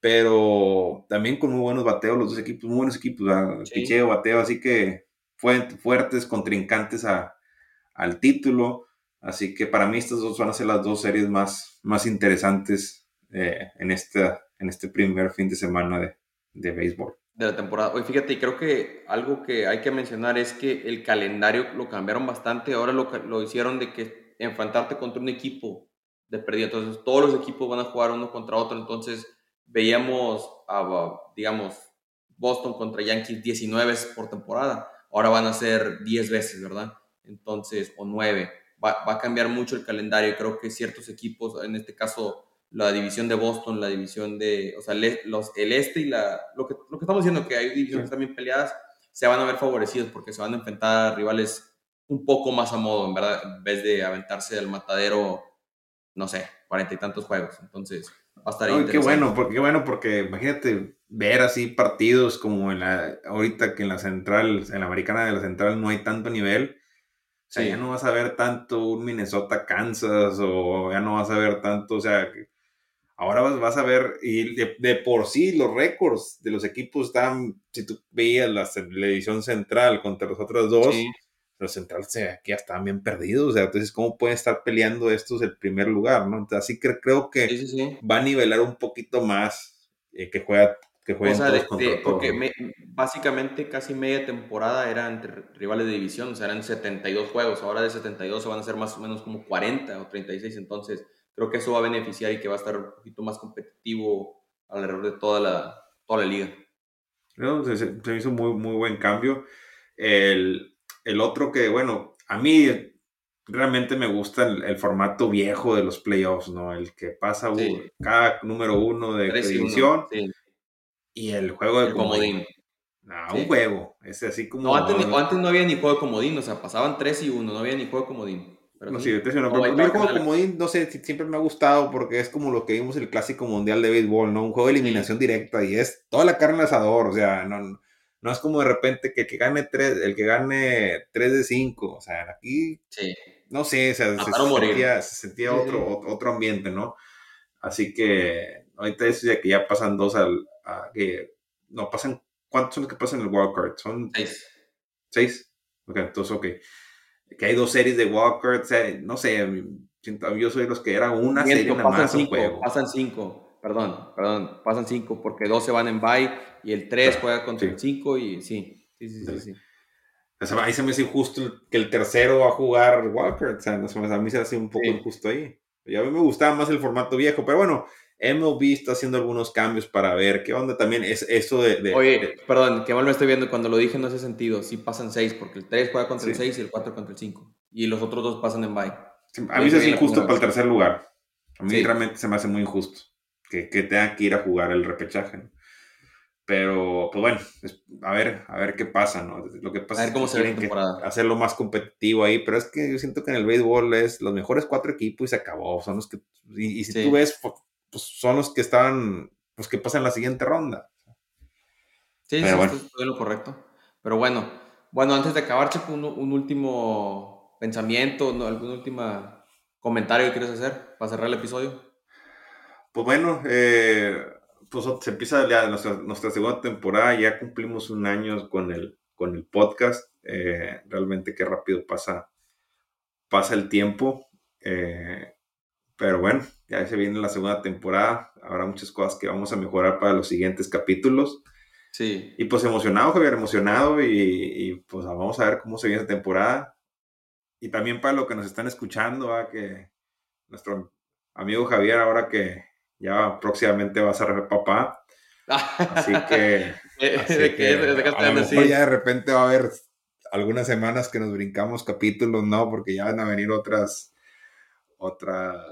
Pero también con muy buenos bateos, los dos equipos, muy buenos equipos, picheo, bateo, así que fuertes, contrincantes a, al título. Así que para mí estas dos van a ser las dos series más, más interesantes eh, en, esta, en este primer fin de semana de, de béisbol. De la temporada. Hoy fíjate, creo que algo que hay que mencionar es que el calendario lo cambiaron bastante. Ahora lo, lo hicieron de que enfrentarte contra un equipo de pérdida. Entonces todos los equipos van a jugar uno contra otro. Entonces veíamos, digamos, Boston contra Yankees 19 por temporada. Ahora van a ser 10 veces, ¿verdad? entonces, o nueve. Va, a cambiar mucho el calendario. Creo que ciertos equipos, en este caso la división de Boston, la división de, o sea, el, los, el este y la, lo que, lo que estamos diciendo, que hay divisiones también peleadas, se van a ver favorecidos porque se van a enfrentar a rivales un poco más a modo, en verdad, en vez de aventarse al matadero, no sé, cuarenta y tantos juegos. Entonces, va a estar Qué bueno, porque, qué bueno, porque imagínate ver así partidos como en la, ahorita que en la central, en la americana de la central no hay tanto nivel. O sea, ya no vas a ver tanto un Minnesota-Kansas o ya no vas a ver tanto, o sea, ahora vas, a ver, y de, por sí los récords de los equipos están, si tú veías la, edición central contra los otros dos, los centrales aquí ya estaban bien perdidos, o sea, entonces, ¿cómo pueden estar peleando estos el primer lugar, no? Entonces, así que creo que va a nivelar un poquito más, eh, que juega que jueguen o sea, todos de, porque básicamente casi media temporada eran entre rivales de división, o sea, eran 72 juegos, ahora de 72 se van a hacer más o menos como 40 o 36, entonces creo que eso va a beneficiar y que va a estar un poquito más competitivo alrededor de toda la, toda la liga. No, se, se, hizo muy, muy buen cambio. El, el, otro que, bueno, a mí realmente me gusta el, formato viejo de los playoffs, ¿no? El que pasa cada número uno de división y el juego de comodín. No, un juego. Es así como. No antes, no había ni juego de comodín, o sea, pasaban 3 y 1, no había ni juego de comodín. Pero no, sí, yo te no, pero el juego comodín, no sé, siempre me ha gustado porque es como lo que vimos en el clásico mundial de béisbol, ¿no? Un juego de eliminación directa y es toda la carne al asador, o sea, no, no es como de repente que el que gane 3, el que gane 3 de 5, o sea, aquí. Sí. No sé, o sea, se, sentía, se, sentía, otro, otro ambiente, ¿no? Así que ahorita decía que ya pasan dos al, que no pasan, ¿cuántos son los que pasan en el wildcard? Son seis. ¿Seis? Ok, entonces, ok. Que hay dos series de wildcard, no sé, yo soy los que era una serie nada más cinco, juego. Pasan cinco, perdón, perdón, pasan cinco porque dos se van en bye y el tres juega contra el cinco y sí, sí, sí, sí. sí. O sea, ahí se me hace injusto que el tercero va a jugar Walker. O sea, a mí se hace un poco injusto ahí. a mí me gustaba más el formato viejo, pero bueno, MLB está haciendo algunos cambios para ver qué onda también es eso de... Oye, perdón, que mal me estoy viendo, cuando lo dije no hace sentido, sí pasan seis, porque el 3 juega contra el 6 y el 4 contra el 5, y los otros dos pasan en bye. a mí se hace injusto para el tercer lugar, a mí realmente se me hace muy injusto que, que tenga que ir a jugar el repechaje, Pero, pues bueno, a ver, a ver qué pasa, ¿no? Lo que pasa a ver cómo se ve la temporada. Hacerlo más competitivo ahí, pero es que yo siento que en el béisbol es los mejores cuatro equipos y se acabó. Son los que, y, si tú ves pues son los que están, pues que pasan la siguiente ronda. Sí, sí, bueno. esto es lo correcto. Pero bueno, bueno, antes de acabar, Checo, un, último pensamiento, algún último comentario que quieres hacer para cerrar el episodio. Pues bueno, eh, pues se empieza ya nuestra, segunda temporada, ya cumplimos un año con el, con el podcast. Eh, realmente qué rápido pasa, pasa el tiempo. Eh, pero bueno, ya se viene la segunda temporada. Habrá muchas cosas que vamos a mejorar para los siguientes capítulos. Sí. Y pues emocionado, Javier, emocionado. Y, pues vamos a ver cómo se viene esta temporada. Y también para lo que nos están escuchando, que nuestro amigo Javier, ahora que ya próximamente va a ser papá. Así (laughs) que. así que, a lo mejor ya de repente va a haber algunas semanas que nos brincamos capítulos, ¿no? Porque ya van a venir otras otra,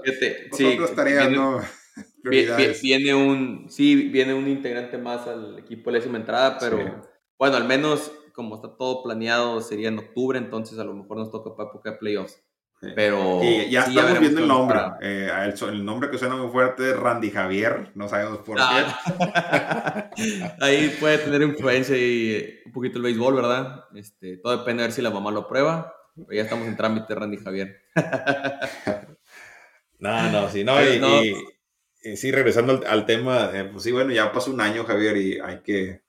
sí, otras tareas, viene, ¿no? (laughs) Viene un, sí, viene un integrante más al equipo de la décima entrada, pero bueno, al menos como está todo planeado sería en octubre, entonces a lo mejor nos toca para época de playoffs. Pero ya estamos viendo el nombre. Eh, el, nombre que suena muy fuerte es Randy Javier, no sabemos por qué. Ah. (laughs) Ahí puede tener influencia y un poquito el béisbol, ¿verdad? Este, todo depende de ver si la mamá lo aprueba. Pero ya estamos en trámite, Randy Javier. (laughs) no, no, sí, no, y, sí, regresando al, tema, eh, pues sí, bueno, ya pasó un año, Javier, y hay que,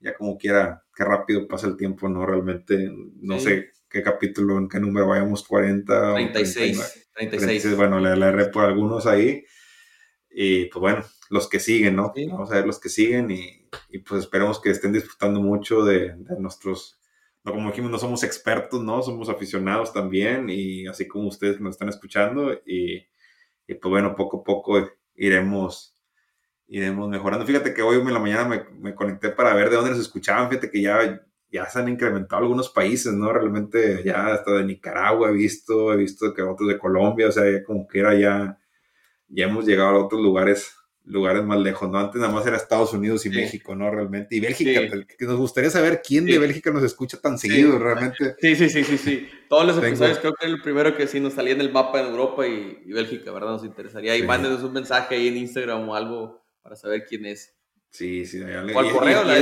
ya como quiera, qué rápido pasa el tiempo, ¿no? Realmente, no sé qué capítulo, en qué número vayamos, 40 36, 36. bueno, le, le por algunos ahí. Y pues bueno, los que siguen, ¿no? Vamos a ver los que siguen y, pues esperemos que estén disfrutando mucho de, de nuestros no, como dijimos, no somos expertos, ¿no? Somos aficionados también y así como ustedes nos están escuchando y, y pues bueno, poco a poco iremos, iremos mejorando. Fíjate que hoy en la mañana me, me, conecté para ver de dónde nos escuchaban, fíjate que ya, ya se han incrementado algunos países, ¿no? Realmente ya hasta de Nicaragua he visto, he visto que otros de Colombia, o sea, ya como que era ya, ya hemos llegado a otros lugares lugares más lejos, ¿no? Antes nada más era Estados Unidos y México, ¿no? Realmente. Y Bélgica, que nos gustaría saber quién de Bélgica nos escucha tan seguido, realmente. Sí, sí, sí, sí, sí. Todos los episodios creo que el primero que sí nos salía en el mapa en Europa y, Bélgica, ¿verdad? Nos interesaría. Y mándenos un mensaje ahí en Instagram o algo para saber quién es. Sí, sí. O al correo, la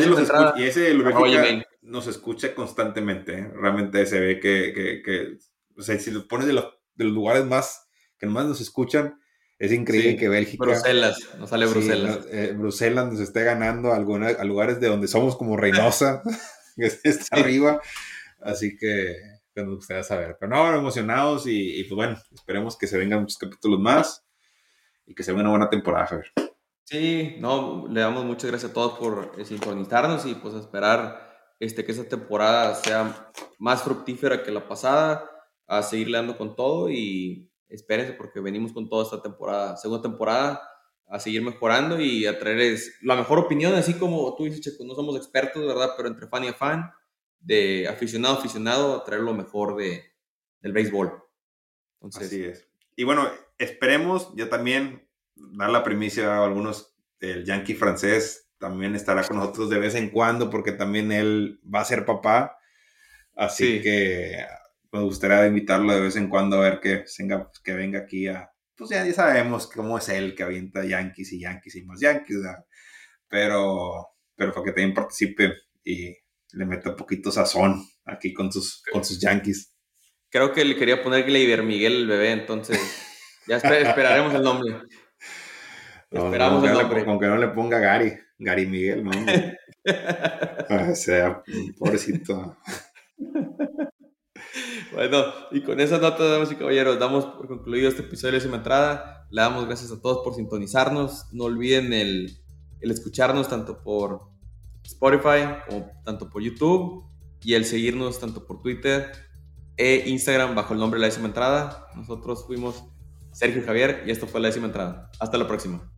y, ese Bélgica nos escucha constantemente, ¿eh? Realmente se ve que, que, que, o sea, si lo pones de los, de los lugares más, que más nos escuchan, es increíble que Bélgica. Bruselas, nos sale Bruselas. Eh, Bruselas nos esté ganando a, a lugares de donde somos como Reynosa, (laughs) que está arriba. Así que, que, nos gustaría saber. Pero no, emocionados y, pues bueno, esperemos que se vengan muchos capítulos más y que se venga una buena temporada, Javier. Sí, no, le damos muchas gracias a todos por eh, sintonizarnos y pues esperar este, que esta temporada sea más fructífera que la pasada, a seguirle dando con todo y espérense porque venimos con toda esta temporada, segunda temporada, a seguir mejorando y a traerles la mejor opinión, así como tú dices, Checo, no somos expertos, ¿verdad? Pero entre fan y fan, de aficionado a aficionado, a traer lo mejor de, del béisbol. Entonces, así es. Y bueno, esperemos, yo también dar la primicia a algunos del Yankee francés, también estará con nosotros de vez en cuando, porque también él va a ser papá. Así que me gustaría invitarlo de vez en cuando a ver que venga, que venga aquí a. Pues ya, sabemos cómo es él que avienta Yankees y Yankees y más Yankees, pero, pero para que también participe y le meta un poquito sazón aquí con sus, con sus Yankees. Creo que le quería poner Gleyber Miguel el bebé, entonces ya esperaremos el nombre. Esperamos el nombre. Aunque no le ponga Gary, Gary Miguel, no. o (laughs) sea, pobrecito. Bueno, y con esa nota, damas y caballeros, damos por concluido este episodio de Décima Entrada. Le damos gracias a todos por sintonizarnos. No olviden el, el escucharnos tanto por Spotify como tanto por YouTube y el seguirnos tanto por Twitter e Instagram bajo el nombre de La Décima Entrada. Nosotros fuimos Sergio Javier y esto fue La Décima Entrada. Hasta la próxima.